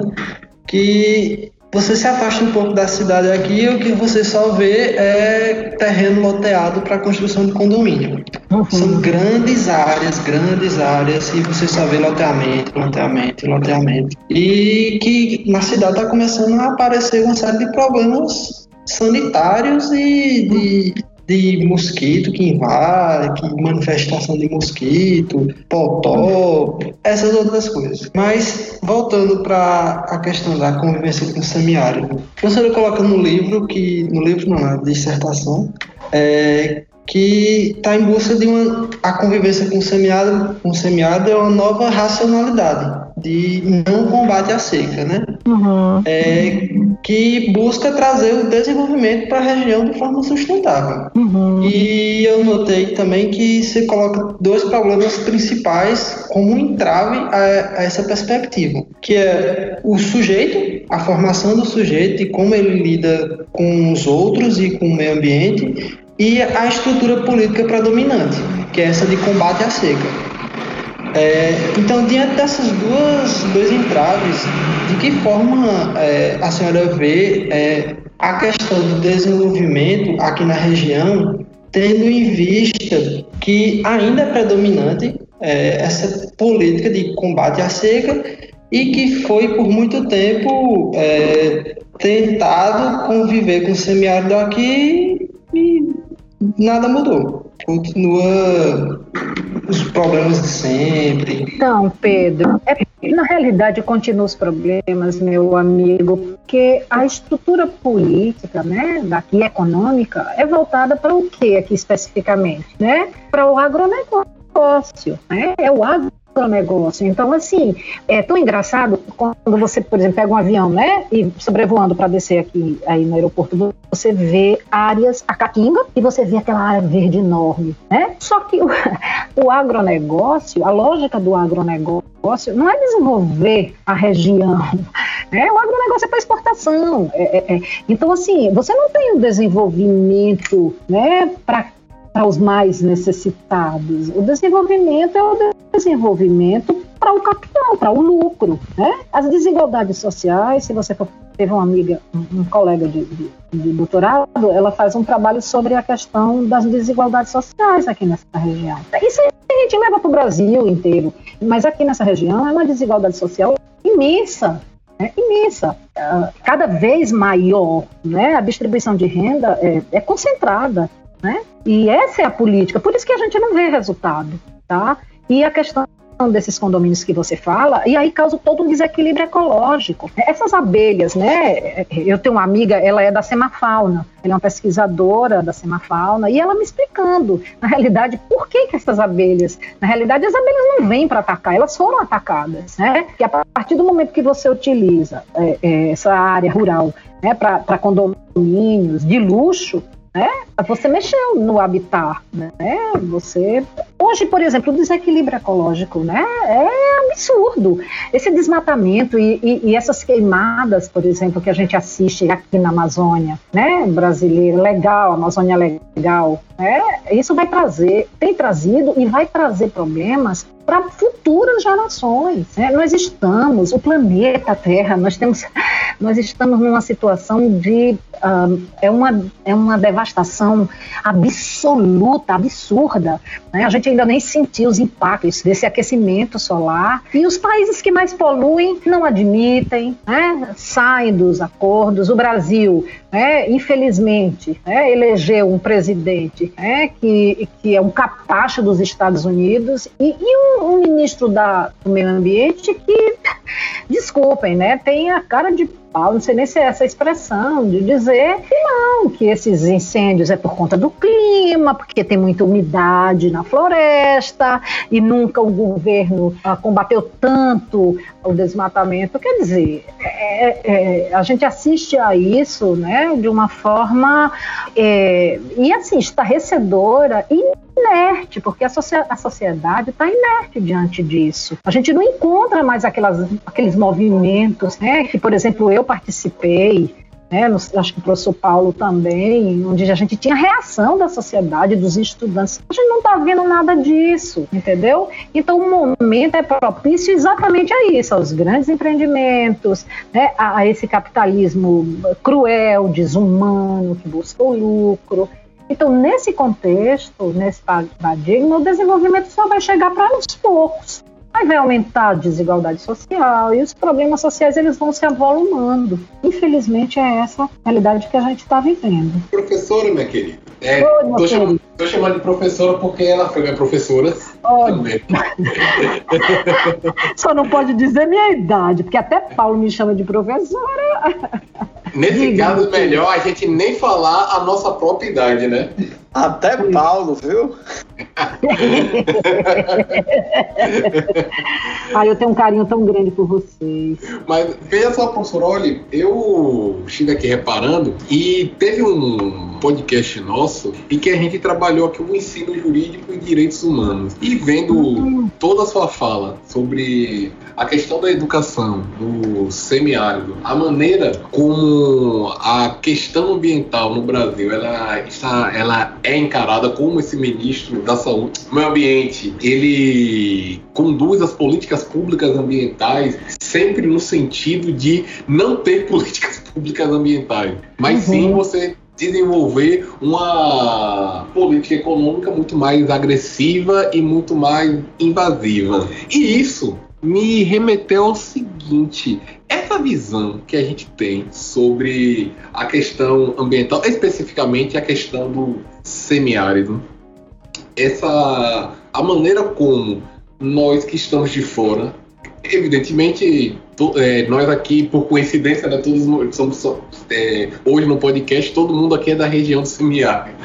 que você se afasta um pouco da cidade aqui e o que você só vê é terreno loteado para construção de condomínio. Uhum. São grandes áreas, grandes áreas, e você só vê loteamento, loteamento, loteamento. E que na cidade está começando a aparecer uma série de problemas sanitários e de de mosquito que invade, que manifestação de mosquito, potó, essas outras coisas. Mas voltando para a questão da convivência com o semiárido, professora coloca no livro que no livro não, na dissertação, é, que está em busca de uma a convivência com o semiárido, com o semiárido é uma nova racionalidade de não combate à seca, né? Uhum. É, que busca trazer o desenvolvimento para a região de forma sustentável. Uhum. E eu notei também que você coloca dois problemas principais como um entrave a, a essa perspectiva, que é o sujeito, a formação do sujeito e como ele lida com os outros e com o meio ambiente, e a estrutura política predominante, que é essa de combate à seca. É, então, diante dessas duas dois entraves, de que forma é, a senhora vê é, a questão do desenvolvimento aqui na região, tendo em vista que ainda é predominante é, essa política de combate à seca e que foi por muito tempo é, tentado conviver com o semiárido aqui e nada mudou. Continua os problemas de sempre. Então, Pedro, é, na realidade continuam os problemas, meu amigo, porque a estrutura política, né, daqui econômica, é voltada para o que aqui especificamente, né? Para o agronegócio, né? É o agro negócio. Então, assim, é tão engraçado quando você, por exemplo, pega um avião, né, e sobrevoando para descer aqui aí no aeroporto, você vê áreas, a caatinga, e você vê aquela área verde enorme, né? Só que o, o agronegócio, a lógica do agronegócio não é desenvolver a região, né? O agronegócio é para exportação. É, é, é. Então, assim, você não tem um desenvolvimento, né, para para os mais necessitados. O desenvolvimento é o desenvolvimento para o capital, para o lucro. Né? As desigualdades sociais, se você for, teve uma amiga, um, colega de, de, de, doutorado, ela faz um trabalho sobre a questão das desigualdades sociais aqui nessa região. Isso a gente leva para o Brasil inteiro, mas aqui nessa região é uma desigualdade social imensa. É imensa, ah, cada vez maior, né? A distribuição de renda é, é concentrada. Né? E essa é a política, por isso que a gente não vê resultado, tá? E a questão desses condomínios que você fala, e aí causa todo um desequilíbrio ecológico. Essas abelhas, né? Eu tenho uma amiga, ela é da Semafauna, ela é uma pesquisadora da Semafauna, e ela me explicando, na realidade, por que, que essas abelhas, na realidade, as abelhas não vêm para atacar, elas foram atacadas, né? Que a partir do momento que você utiliza é, é, essa área rural né, para condomínios de luxo, né? Você mexeu no habitat, né? Você hoje, por exemplo, o desequilíbrio ecológico, né? É absurdo. Esse desmatamento e, e, e, essas queimadas, por exemplo, que a gente assiste aqui na Amazônia, né? Brasileira, legal, Amazônia legal, né? Isso vai trazer, tem trazido e vai trazer problemas para futuras gerações. Né? Nós estamos, o planeta Terra, nós temos, nós estamos numa situação de uh, é uma é uma devastação absoluta, absurda. Né? A gente ainda nem sentiu os impactos desse aquecimento solar e os países que mais poluem não admitem, né? saem dos acordos. O Brasil, né? infelizmente, né? elegeu um presidente né? que que é um capacho dos Estados Unidos e, e um um, ministro da, do meio ambiente que, desculpem, né, tem a cara de pau, não sei nem se é essa expressão, de dizer que não, que esses incêndios é por conta do clima, porque tem muita umidade na floresta e nunca o governo ah, combateu tanto o desmatamento. Quer dizer, é, é, a gente assiste a isso né, de uma forma é, e assim, estarrecedora e inerte, porque a, a sociedade está inerte diante disso. A gente não encontra mais aquelas, aqueles movimentos, né, que, por exemplo, eu participei, né, no, acho que o professor Paulo também, onde a gente tinha reação da sociedade, dos estudantes. A gente não está vendo nada disso, entendeu? Então o momento é propício exatamente a isso, aos grandes empreendimentos, né, a, a esse capitalismo cruel, desumano, que busca o lucro. Então, nesse contexto, nesse paradigma, o desenvolvimento só vai chegar para uns poucos. Aí vai aumentar a desigualdade social e os problemas sociais eles vão se avolumando. Infelizmente é essa a realidade que a gente está vivendo. Professora, minha querida. É, Oi, tô, chamando, chamando, de professora porque ela foi minha professora também. Só não pode dizer minha idade, porque até Paulo me chama de professora. Nesse Diga, caso, melhor a gente nem falar a nossa própria idade, né? Até Paulo, viu? Ai, eu tenho um carinho tão grande por vocês. Mas veja só, professor, olha, eu estive aqui reparando e teve um podcast nosso em que a gente trabalhou aqui o ensino jurídico e direitos humanos. E vendo toda a sua fala sobre a questão da educação no semiárido, a maneira como a questão ambiental no Brasil ela, está, ela é encarada como esse ministro da saúde, meio ambiente, ele conduz as políticas públicas ambientais sempre no sentido de não ter políticas públicas ambientais, mas sim você desenvolver uma política econômica muito mais agressiva e muito mais invasiva. E isso me remeteu ao seguinte: essa visão que a gente tem sobre a questão ambiental, especificamente a questão do semiárido, essa a maneira como nós que estamos de fora, evidentemente é, nós aqui por coincidência, né, todos somos só- é, hoje no podcast todo mundo aqui é da região do semiárido.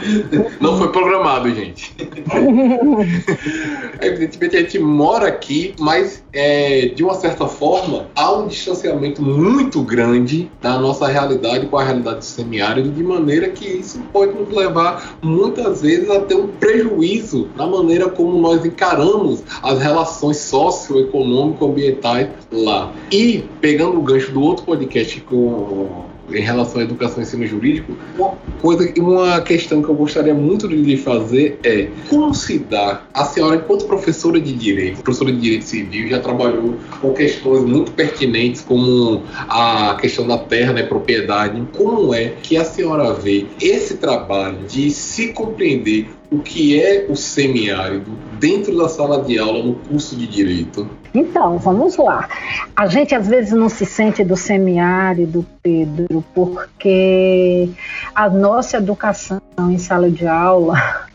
Não foi programado, gente. Evidentemente a gente mora aqui, mas é, de uma certa forma há um distanciamento muito grande da nossa realidade com a realidade do semiárido, de maneira que isso pode nos levar muitas vezes a ter um prejuízo na maneira como nós encaramos as relações socioeconômico-ambientais lá. E pegando o gancho do outro podcast com em relação à educação e ensino jurídico, uma coisa, uma questão que eu gostaria muito de lhe fazer é como se dá a senhora, enquanto professora de direito, professora de direito civil, já trabalhou com questões muito pertinentes como a questão da terra, né, propriedade, como é que a senhora vê esse trabalho de se compreender o que é o semiárido dentro da sala de aula no curso de direito? Então, vamos lá. A gente às vezes não se sente do semiárido, Pedro, porque a nossa educação em sala de aula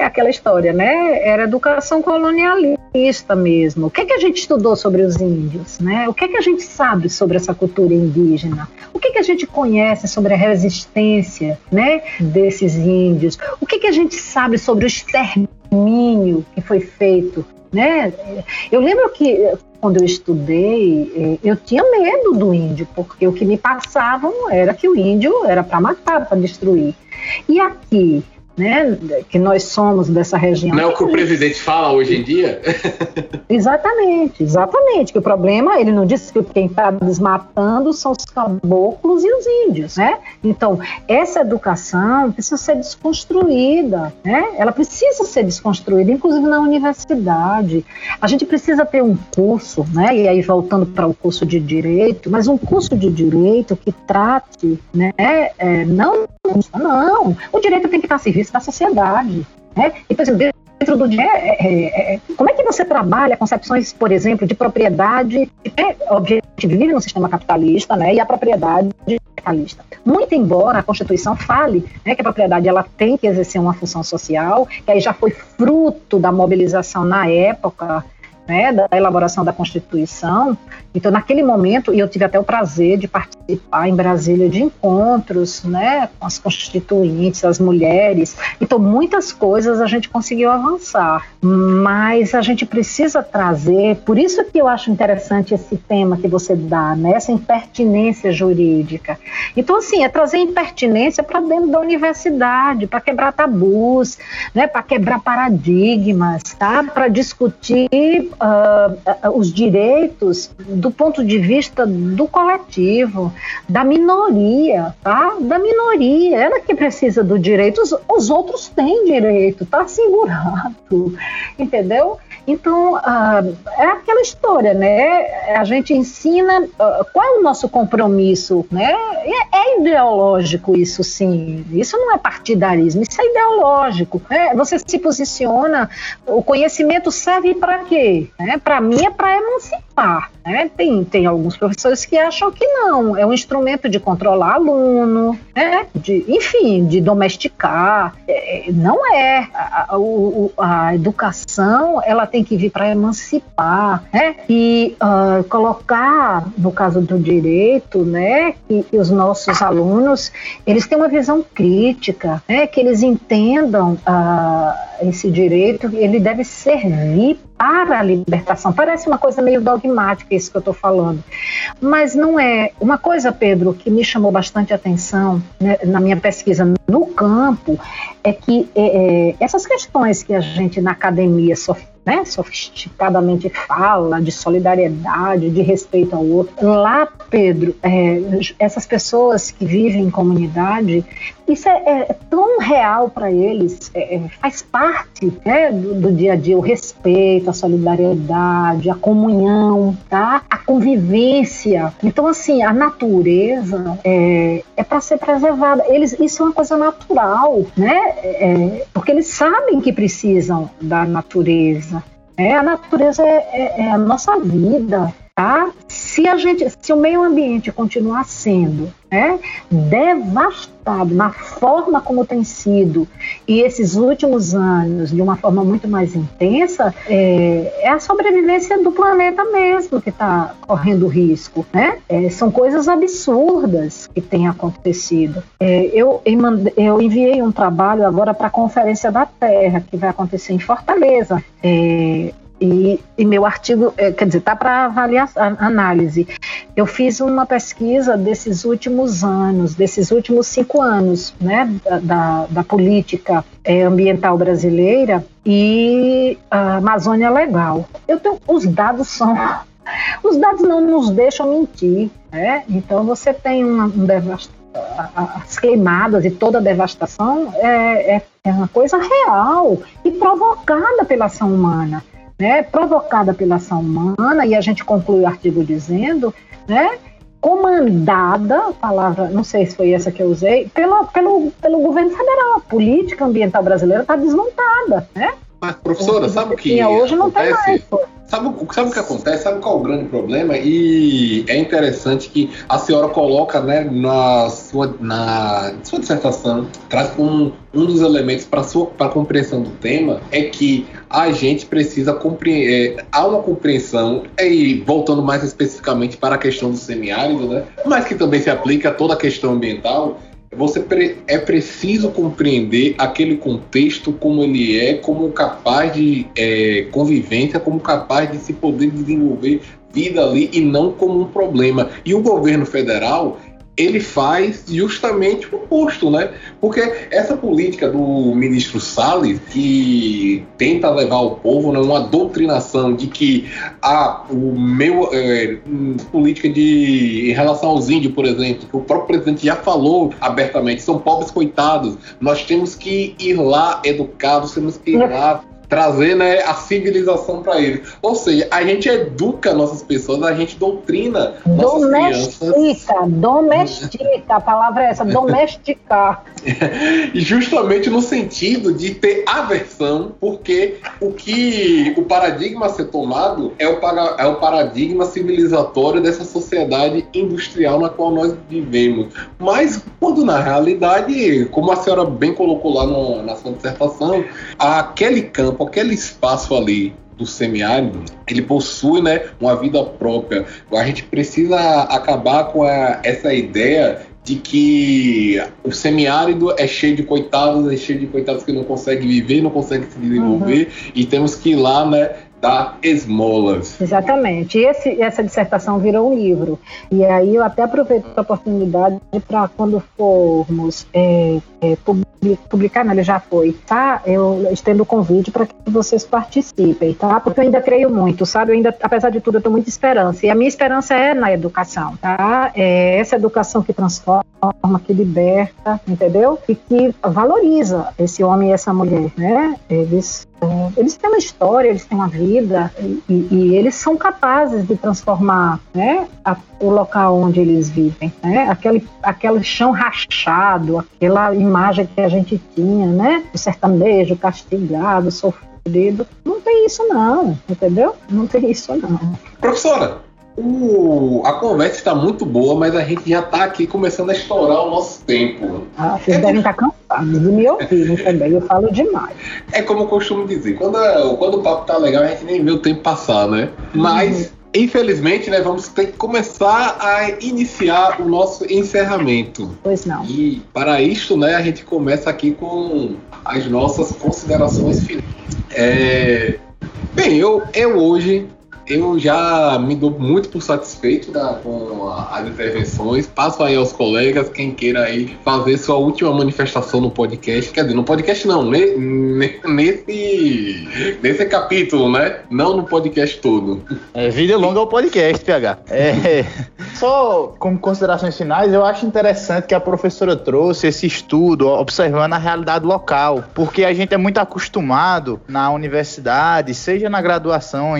é aquela história, né? Era educação colonialista mesmo. O que, que a gente estudou sobre os índios, né? O que, que a gente sabe sobre essa cultura indígena? O que, que a gente conhece sobre a resistência, né, desses índios? O que, que a gente sabe sobre o extermínio que foi feito né? Eu lembro que quando eu estudei, eh, eu tinha medo do índio, porque o que me passavam era que o índio era para matar, para destruir. E aqui, né, que nós somos dessa região. Não é o que o presidente fala hoje em dia? Exatamente, exatamente. Que o problema, ele não disse que quem está desmatando são os caboclos e os índios, né? Então, essa educação precisa ser desconstruída, né? Ela precisa ser desconstruída, inclusive na universidade. A gente precisa ter um curso, né? E aí voltando para o curso de direito, mas um curso de direito que trate, né? É, não, não. O direito tem que estar a serviço da sociedade, né? E, por exemplo, dentro do dia, é, é, é, como é que você trabalha concepções, por exemplo, de propriedade? É, obviamente, vive no sistema capitalista, né? E a propriedade capitalista. Muito embora a Constituição fale né, que a propriedade ela tem que exercer uma função social, que aí já foi fruto da mobilização na época né, da elaboração da Constituição. Então, naquele momento, e eu tive até o prazer de participar em Brasília de encontros né, com as constituintes, as mulheres. Então, muitas coisas a gente conseguiu avançar, mas a gente precisa trazer, por isso que eu acho interessante esse tema que você dá, né, essa impertinência jurídica. Então, assim, é trazer impertinência para dentro da universidade, para quebrar tabus, né, para quebrar paradigmas, tá? para discutir uh, os direitos do ponto de vista do coletivo, da minoria, tá? Da minoria, ela que precisa do direito, os, os outros têm direito, tá segurado, entendeu? Então, é aquela história, né? A gente ensina uh, qual é o nosso compromisso, né? É, é, ideológico isso, sim. Isso não é partidarismo, isso é ideológico. Né? Você se posiciona, o conhecimento serve para quê? Né? Para mim é para emancipar Né? Tem, tem alguns professores que acham que não, é um instrumento de controlar aluno, né? de, enfim, de domesticar. É, não é. A, a, a, educação ela tem que vir para emancipar né? e uh, colocar, no caso do direito, né, que, que, os nossos alunos eles têm uma visão crítica, né, que eles entendam uh, esse direito, ele deve servir para a libertação. Parece uma coisa meio dogmática isso que eu estou falando, mas não é. Uma coisa, Pedro, que me chamou bastante atenção né, na minha pesquisa no campo é que é, é, essas questões que a gente na academia sofre né, sofisticadamente fala de solidariedade, de respeito ao outro. Lá, Pedro, é, essas pessoas que vivem em comunidade, isso é, é tão real para eles, é, é, faz parte né, do, do, dia a dia, o respeito, a solidariedade, a comunhão, tá? a convivência. Então, assim, a natureza é, é para ser preservada. Eles, isso é uma coisa natural, né? É, porque eles sabem que precisam da natureza. É, a natureza é, é, é a nossa vida, tá? Se a gente, se o meio ambiente continuar sendo né, devastado na forma como tem sido e esses últimos anos de uma forma muito mais intensa, é, é a sobrevivência do planeta mesmo que está correndo risco. Né? É, são coisas absurdas que têm acontecido. É, eu, eu enviei um trabalho agora para a Conferência da Terra, que vai acontecer em Fortaleza. E, e, meu artigo, é, quer dizer, está para análise. Eu fiz uma pesquisa desses últimos anos, desses últimos cinco anos, né, da, da política é, ambiental brasileira e a Amazônia Legal. Eu tenho, os dados são, os dados não nos deixam mentir, né? Então você tem um as queimadas e toda a devastação é, é, é uma coisa real e provocada pela ação humana né, provocada pela ação humana, e a gente conclui o artigo dizendo, né, comandada, palavra, não sei se foi essa que eu usei, pela, pelo, pelo governo federal. A política ambiental brasileira está desmontada, né? Mas, professora, sabe o que hoje não tem mais. Sabe, sabe o que acontece? Sabe qual é o grande problema? E é interessante que a senhora coloca né, na, sua, na sua dissertação, traz como um, um dos elementos para a compreensão do tema é que a gente precisa compreender. É, há uma compreensão, e voltando mais especificamente para a questão do semiárido, né, mas que também se aplica a toda a questão ambiental, você é preciso compreender aquele contexto como ele é, como capaz de é, convivência, como capaz de se poder desenvolver vida ali e não como um problema. E o governo federal ele faz justamente o oposto, né? Porque essa política do ministro Salles, que tenta levar o povo numa doutrinação de que a o meu é, política de em relação aos índios, por exemplo, que o próprio presidente já falou abertamente, são pobres coitados, nós temos que ir lá educados, temos que ir lá trazer né, a civilização para eles. Ou seja, a gente educa nossas pessoas, a gente doutrina nossas domestica, crianças. Domestica, a palavra é essa, domesticar. justamente no sentido de ter aversão, porque o que o paradigma a ser tomado é o, para, é o paradigma civilizatório dessa sociedade industrial na qual nós vivemos. Mas quando na realidade, como a senhora bem colocou lá no, na sua dissertação, aquele campo qualquer espaço ali do semiárido, ele possui né, uma vida própria. A gente precisa acabar com a, essa ideia de que o semiárido é cheio de coitados, é cheio de coitados que não conseguem viver, não conseguem se desenvolver, uhum. e temos que ir lá, né, dar esmolas. Exatamente. E esse, essa dissertação virou um livro. E aí eu até aproveito a oportunidade para quando formos é, é, publicar, não, ele já foi, tá? Eu estendo o convite para que vocês participem, tá? Porque eu ainda creio muito, sabe? Eu ainda, apesar de tudo, eu tenho muita esperança. E a minha esperança é na educação, tá? É essa educação que transforma, que liberta, entendeu? E que valoriza esse homem e essa mulher, né? Eles eles têm uma história, eles têm uma vida e, e eles são capazes de transformar né, a, o local onde eles vivem. Né? Aquele, aquele chão rachado, aquela imagem que a gente tinha, né? O sertanejo castigado, sofrido. Não tem isso não, entendeu? Não tem isso não. Professora, o, a conversa está muito boa, mas a gente já está aqui começando a estourar o nosso tempo. Ah, vocês é devem estar tá cansados de me ouvir também, eu falo demais. É como eu costumo dizer, quando, quando o papo tá legal, a gente nem vê o tempo passar, né? Mas uhum. Infelizmente, né, vamos ter que começar a iniciar o nosso encerramento. Pois não. E para isto, né, a gente começa aqui com as nossas considerações finais. É... Bem, eu, eu hoje eu já me dou muito por satisfeito da, com as intervenções. Passo aí aos colegas, quem queira aí fazer sua última manifestação no podcast. Quer dizer, no podcast não, ne, nesse, nesse capítulo, né? Não no podcast todo. É, vida longa ao podcast, PH. É, só como considerações finais, eu acho interessante que a professora trouxe esse estudo observando a realidade local, porque a gente é muito acostumado na universidade, seja na graduação,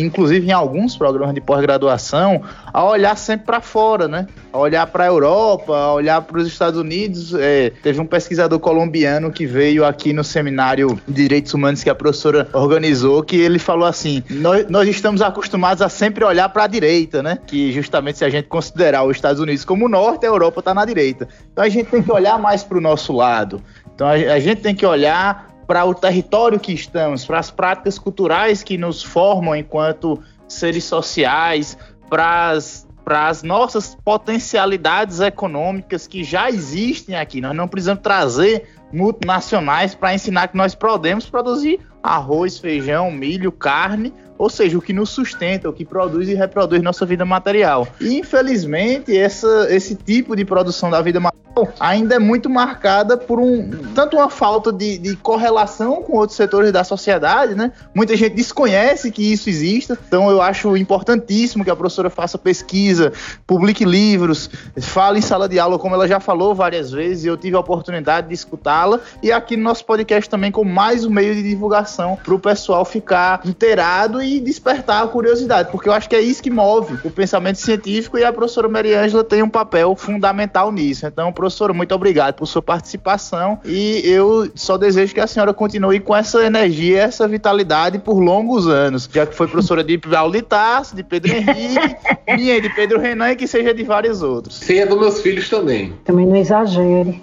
inclusive em alguns programas de pós-graduação, a olhar sempre para fora, né? A olhar para a Europa, a olhar para os Estados Unidos. É, teve um pesquisador colombiano que veio aqui no seminário de Direitos Humanos que a professora organizou, que ele falou assim: nós, nós estamos acostumados a sempre olhar para a direita, né? Que justamente se a gente considerar os Estados Unidos como o norte, a Europa está na direita. Então a gente tem que olhar mais para o nosso lado. Então a, a gente tem que olhar para o território que estamos, para as práticas culturais que nos formam enquanto seres sociais, para as, nossas potencialidades econômicas que já existem aqui. Nós não precisamos trazer multinacionais para ensinar que nós podemos produzir arroz, feijão, milho, carne, ou seja, o que nos sustenta, o que produz e reproduz nossa vida material. E, infelizmente, essa, esse tipo de produção da vida material ainda é muito marcada por um tanto uma falta de, de, correlação com outros setores da sociedade, né? Muita gente desconhece que isso exista, então eu acho importantíssimo que a professora faça pesquisa, publique livros, fale em sala de aula, como ela já falou várias vezes, e eu tive a oportunidade de escutá-la, e aqui no nosso podcast também com mais um meio de divulgação para o pessoal ficar inteirado e despertar a curiosidade, porque eu acho que é isso que move o pensamento científico e a professora Mariângela tem um papel fundamental nisso. Então, professora, muito obrigado por sua participação e eu só desejo que a senhora continue com essa energia, essa vitalidade por longos anos, já que foi professora de Paulo de Pedro Henrique, minha de Pedro Renan e que seja de vários outros. Seja dos meus filhos também. Também não exagere.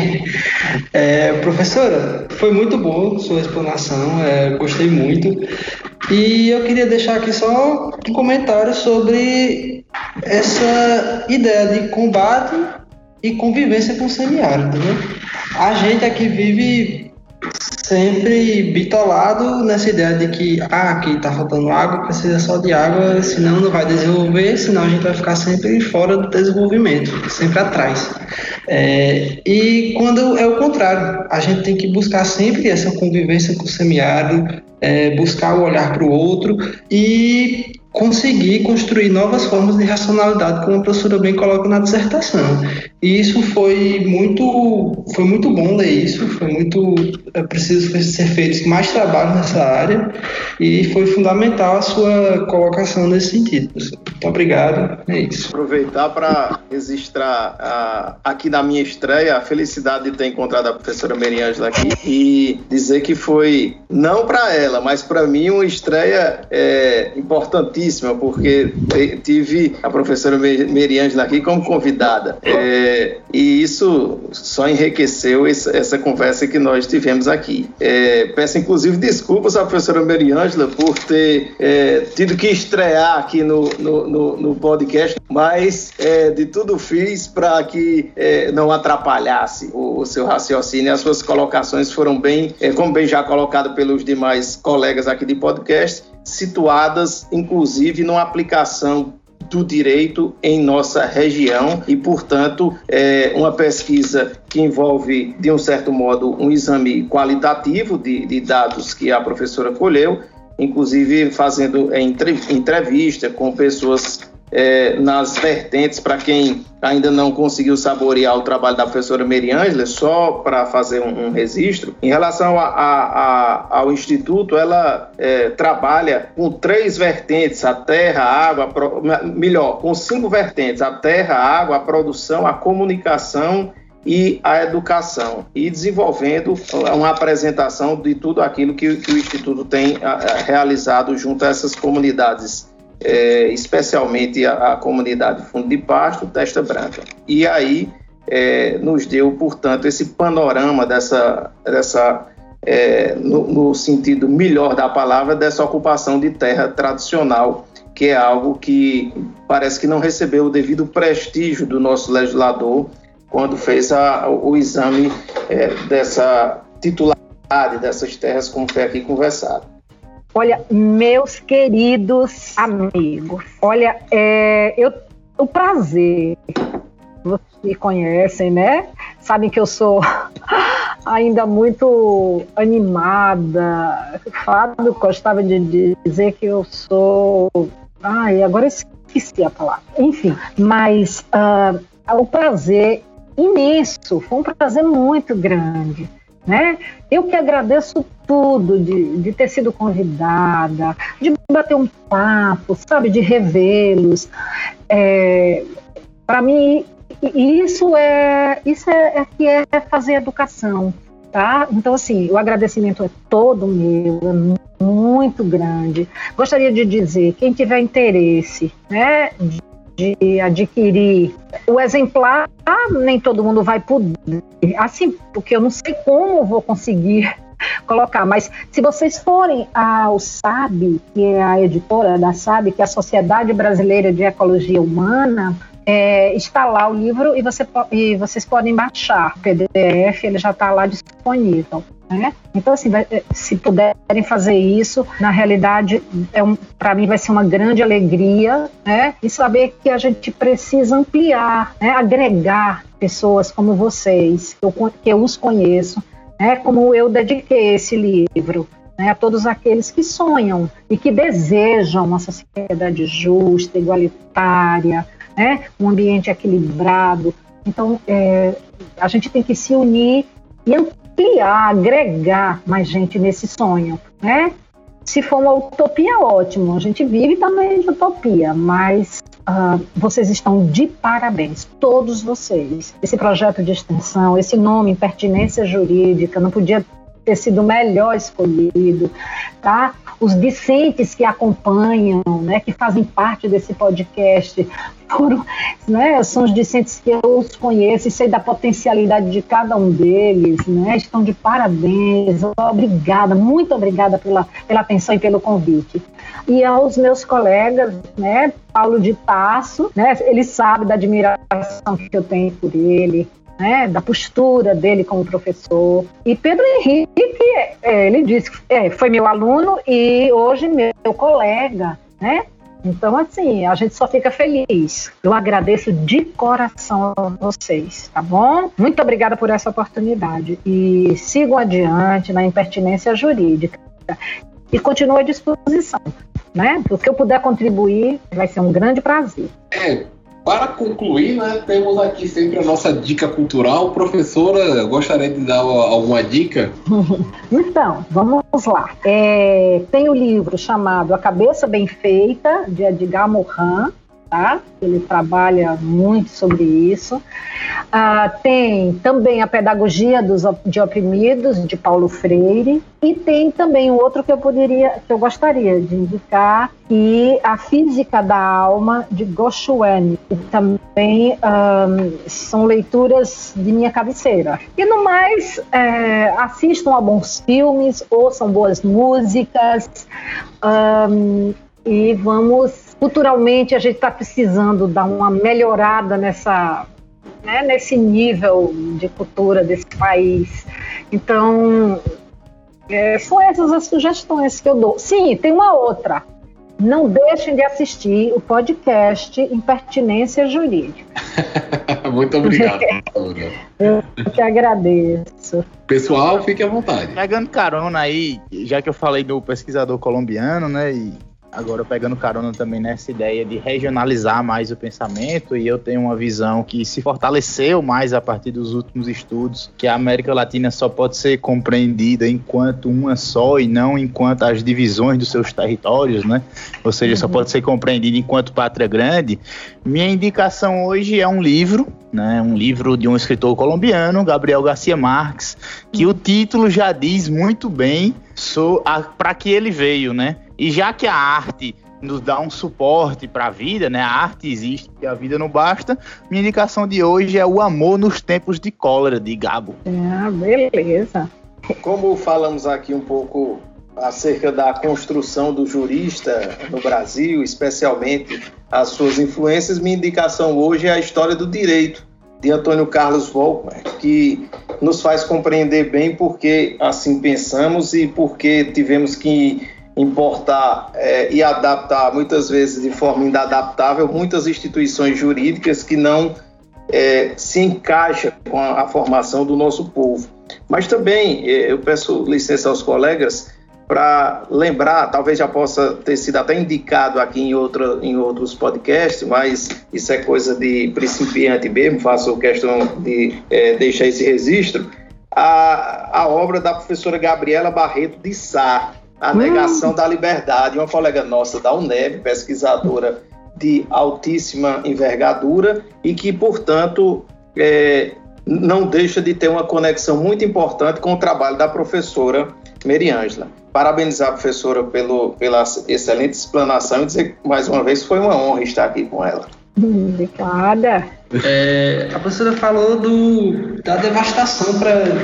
é, professora, foi muito boa sua explanação, é, gostei muito. E eu queria deixar aqui só um comentário sobre essa ideia de combate e convivência com o semiárido. Né? A gente aqui vive sempre bitolado nessa ideia de que ah, aqui está faltando água, precisa só de água, senão não vai desenvolver, senão a gente vai ficar sempre fora do desenvolvimento, sempre atrás. É, e quando é o contrário, a gente tem que buscar sempre essa convivência com o semiárido, é, buscar o olhar para o outro e conseguir construir novas formas de racionalidade, como a professora bem coloca na dissertação. E isso foi muito, foi muito bom ler isso, foi muito é preciso ser feito mais trabalho nessa área e foi fundamental a sua colocação nesse sentido. Muito obrigado, é isso. Aproveitar para registrar a, aqui na minha estreia a felicidade de ter encontrado a professora Meriângela aqui e dizer que foi não para ela, mas para mim uma estreia é, importantíssima porque tive a professora Meriângela aqui como convidada. É, e isso só enriqueceu essa, conversa que nós tivemos aqui. É, peço inclusive desculpas à professora Mariângela por ter é, tido que estrear aqui no, no, no, no podcast, mas é, de tudo fiz para que é, não atrapalhasse o, o, seu raciocínio. As suas colocações foram bem, é, como bem já colocado pelos demais colegas aqui de podcast, situadas inclusive numa aplicação do direito em nossa região. E, portanto, é uma pesquisa que envolve, de um certo modo, um exame qualitativo de, de dados que a professora colheu, inclusive fazendo entrevista com pessoas é, nas vertentes, para quem ainda não conseguiu saborear o trabalho da professora Meriângela, só para fazer um, um, registro, em relação a, a, a, ao Instituto, ela é, trabalha com três vertentes, a terra, a água, a melhor, com cinco vertentes, a terra, a água, a produção, a comunicação e a educação, e desenvolvendo uma apresentação de tudo aquilo que, que o Instituto tem realizado junto a essas comunidades, é, especialmente a, a, comunidade Fundo de Pasto, Testa Branca. E aí é, nos deu, portanto, esse panorama dessa, dessa é, no, no sentido melhor da palavra, dessa ocupação de terra tradicional que é algo que parece que não recebeu o devido prestígio do nosso legislador quando fez a, o exame é, dessa titularidade dessas terras, como foi aqui conversado. Olha, meus queridos amigos, olha, é, eu, o prazer, vocês me conhecem, né? Sabem que eu sou ainda muito animada. Fábio gostava de dizer que eu sou. Ai, agora esqueci a palavra. Enfim, mas uh, o prazer imenso, foi um prazer muito grande. Né? Eu que agradeço tudo de, de ter sido convidada, de bater um papo, sabe, de revê-los. É, Para mim, isso é isso é, é que é fazer educação, tá? Então assim, o agradecimento é todo meu, é muito grande. Gostaria de dizer, quem tiver interesse, né, de de adquirir o exemplar, nem todo mundo vai poder. Assim, porque eu não sei como vou conseguir colocar, mas se vocês forem ao SAB, que é a editora da SAB, que é a Sociedade Brasileira de Ecologia Humana, é, está lá o livro e, você, e vocês podem baixar o PDF, ele já está lá disponível. Né? Então, assim, se puderem fazer isso, na realidade, é um, para mim vai ser uma grande alegria, né? E saber que a gente precisa ampliar, né? agregar pessoas como vocês, que eu, que eu os conheço, né? Como eu dediquei esse livro. Né, a todos aqueles que sonham e que desejam uma sociedade justa, igualitária, né, um ambiente equilibrado. Então, é, a gente tem que se unir e ampliar, agregar mais gente nesse sonho, né? Se for uma utopia, ótimo. A gente vive também de utopia, mas uh, vocês estão de parabéns, todos vocês. Esse projeto de extensão, esse nome, Impertinência Jurídica, não podia ter sido melhor escolhido, tá? Os discentes que acompanham, né, que fazem parte desse podcast, foram, né, são os discentes que eu os conheço e sei da potencialidade de cada um deles, né, estão de parabéns, obrigada, muito obrigada pela, pela atenção e pelo convite. E aos meus colegas, né, Paulo de Tasso, né, ele sabe da admiração que eu tenho por ele, né, da postura dele como professor. E Pedro Henrique, é, ele disse, é, foi meu aluno e hoje meu colega, né? Então, assim, a gente só fica feliz. Eu agradeço de coração a vocês, tá bom? Muito obrigada por essa oportunidade. E sigam adiante na impertinência jurídica. E continuo à disposição, né? O que eu puder contribuir vai ser um grande prazer. Para concluir, né, temos aqui sempre a nossa dica cultural. Professora, gostaria de dar alguma dica? então, vamos lá. É, tem o um livro chamado A Cabeça Bem Feita, de Edgar Morin, tá? Ele trabalha muito sobre isso. Ah, tem também a Pedagogia dos, de Oprimidos, de Paulo Freire, e tem também outro que eu poderia, que eu gostaria de indicar, e a Física da Alma, de Goshuane. Também um, são leituras de minha cabeceira. E no mais, é, assistam a bons filmes, ouçam boas músicas, um, e vamos culturalmente a gente está precisando dar uma melhorada nessa, né, nesse nível de cultura desse país. Então, é, são essas as sugestões que eu dou. Sim, tem uma outra. Não deixem de assistir o podcast Impertinência Jurídica. Muito obrigado. eu te agradeço. Pessoal, fique à vontade. Pegando carona aí, já que eu falei do pesquisador colombiano, né? E agora pegando carona também nessa ideia de regionalizar mais o pensamento, e eu tenho uma visão que se fortaleceu mais a partir dos últimos estudos, que a América Latina só pode ser compreendida enquanto uma só e não enquanto as divisões dos seus territórios, né? Ou seja, só pode ser compreendida enquanto pátria grande. Minha indicação hoje é um livro, né? Um livro de um escritor colombiano, Gabriel Garcia Marques, que o título já diz muito bem para que ele veio, né? E já que a arte nos dá um suporte para a vida, né? A arte existe e a vida não basta. Minha indicação de hoje é o amor nos tempos de cólera de Gabo. Ah, beleza. Como falamos aqui um pouco acerca da construção do jurista no Brasil, especialmente as suas influências, minha indicação hoje é a história do direito de Antônio Carlos Volkmer, que nos faz compreender bem porque assim pensamos e porque tivemos que importar é, e adaptar, muitas vezes de forma inadaptável, muitas instituições jurídicas que não é, se encaixam com a, a, formação do nosso povo. Mas também é, eu peço licença aos colegas para lembrar, talvez já possa ter sido até indicado aqui em, outra, em outros podcasts, mas isso é coisa de principiante mesmo, faço questão de deixar esse registro, a, a obra da professora Gabriela Barreto de Sá, a negação da liberdade, uma colega nossa da UNEB, pesquisadora de altíssima envergadura e que, portanto, é, não deixa de ter uma conexão muito importante com o trabalho da professora Meriângela. Parabenizar a professora pelo, pela excelente explanação e dizer que, mais uma vez, foi uma honra estar aqui com ela. Obrigada. É, a professora falou do, da devastação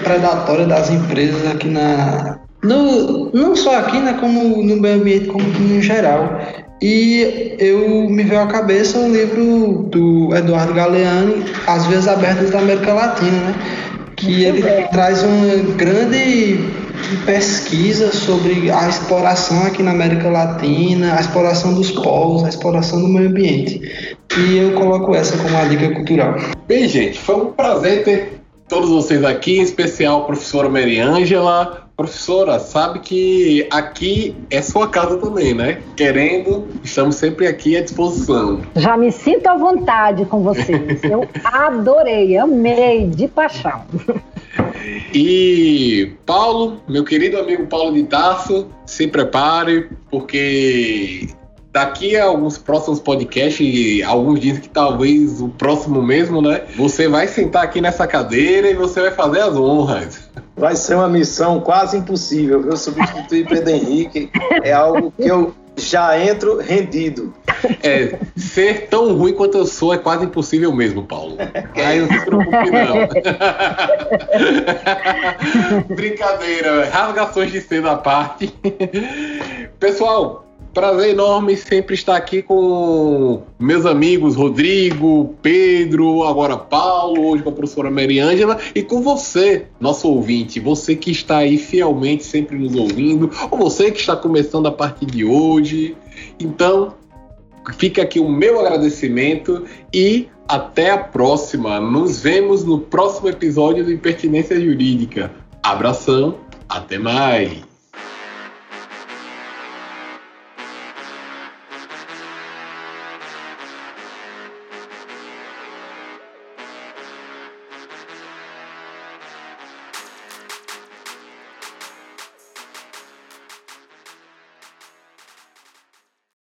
predatória das empresas aqui na, no, não só aqui, né, como no meio ambiente, como no geral. E eu me veio à cabeça o livro do Eduardo Galeani, As Vias Abertas da América Latina, né? Que ele traz uma grande pesquisa sobre a exploração aqui na América Latina, a exploração dos povos, a exploração do meio ambiente. E eu coloco essa como uma dica cultural. Bem, gente, foi um prazer ter todos vocês aqui, em especial a professora Mariângela, Professora, sabe que aqui é sua casa também, né? Querendo, estamos sempre aqui à disposição. Já me sinto à vontade com vocês. Eu adorei, amei de paixão. E Paulo, meu querido amigo Paulo de Tarso, se prepare, porque daqui a alguns próximos podcasts, alguns dizem que talvez o próximo mesmo, né? Você vai sentar aqui nessa cadeira e você vai fazer as honras. Vai ser uma missão quase impossível, viu? Substituir Pedro Henrique é algo que eu já entro rendido. É, ser tão ruim quanto eu sou é quase impossível mesmo, Paulo. Aí não se preocupe, não. Brincadeira, rasgações de cedo à parte. Pessoal, Prazer enorme sempre estar aqui com meus amigos Rodrigo, Pedro, agora Paulo, hoje com a professora Mariângela e com você, nosso ouvinte, você que está aí fielmente sempre nos ouvindo, ou você que está começando a partir de hoje. Então, fica aqui o meu agradecimento e até a próxima. Nos vemos no próximo episódio do Impertinência Jurídica. Abração, até mais!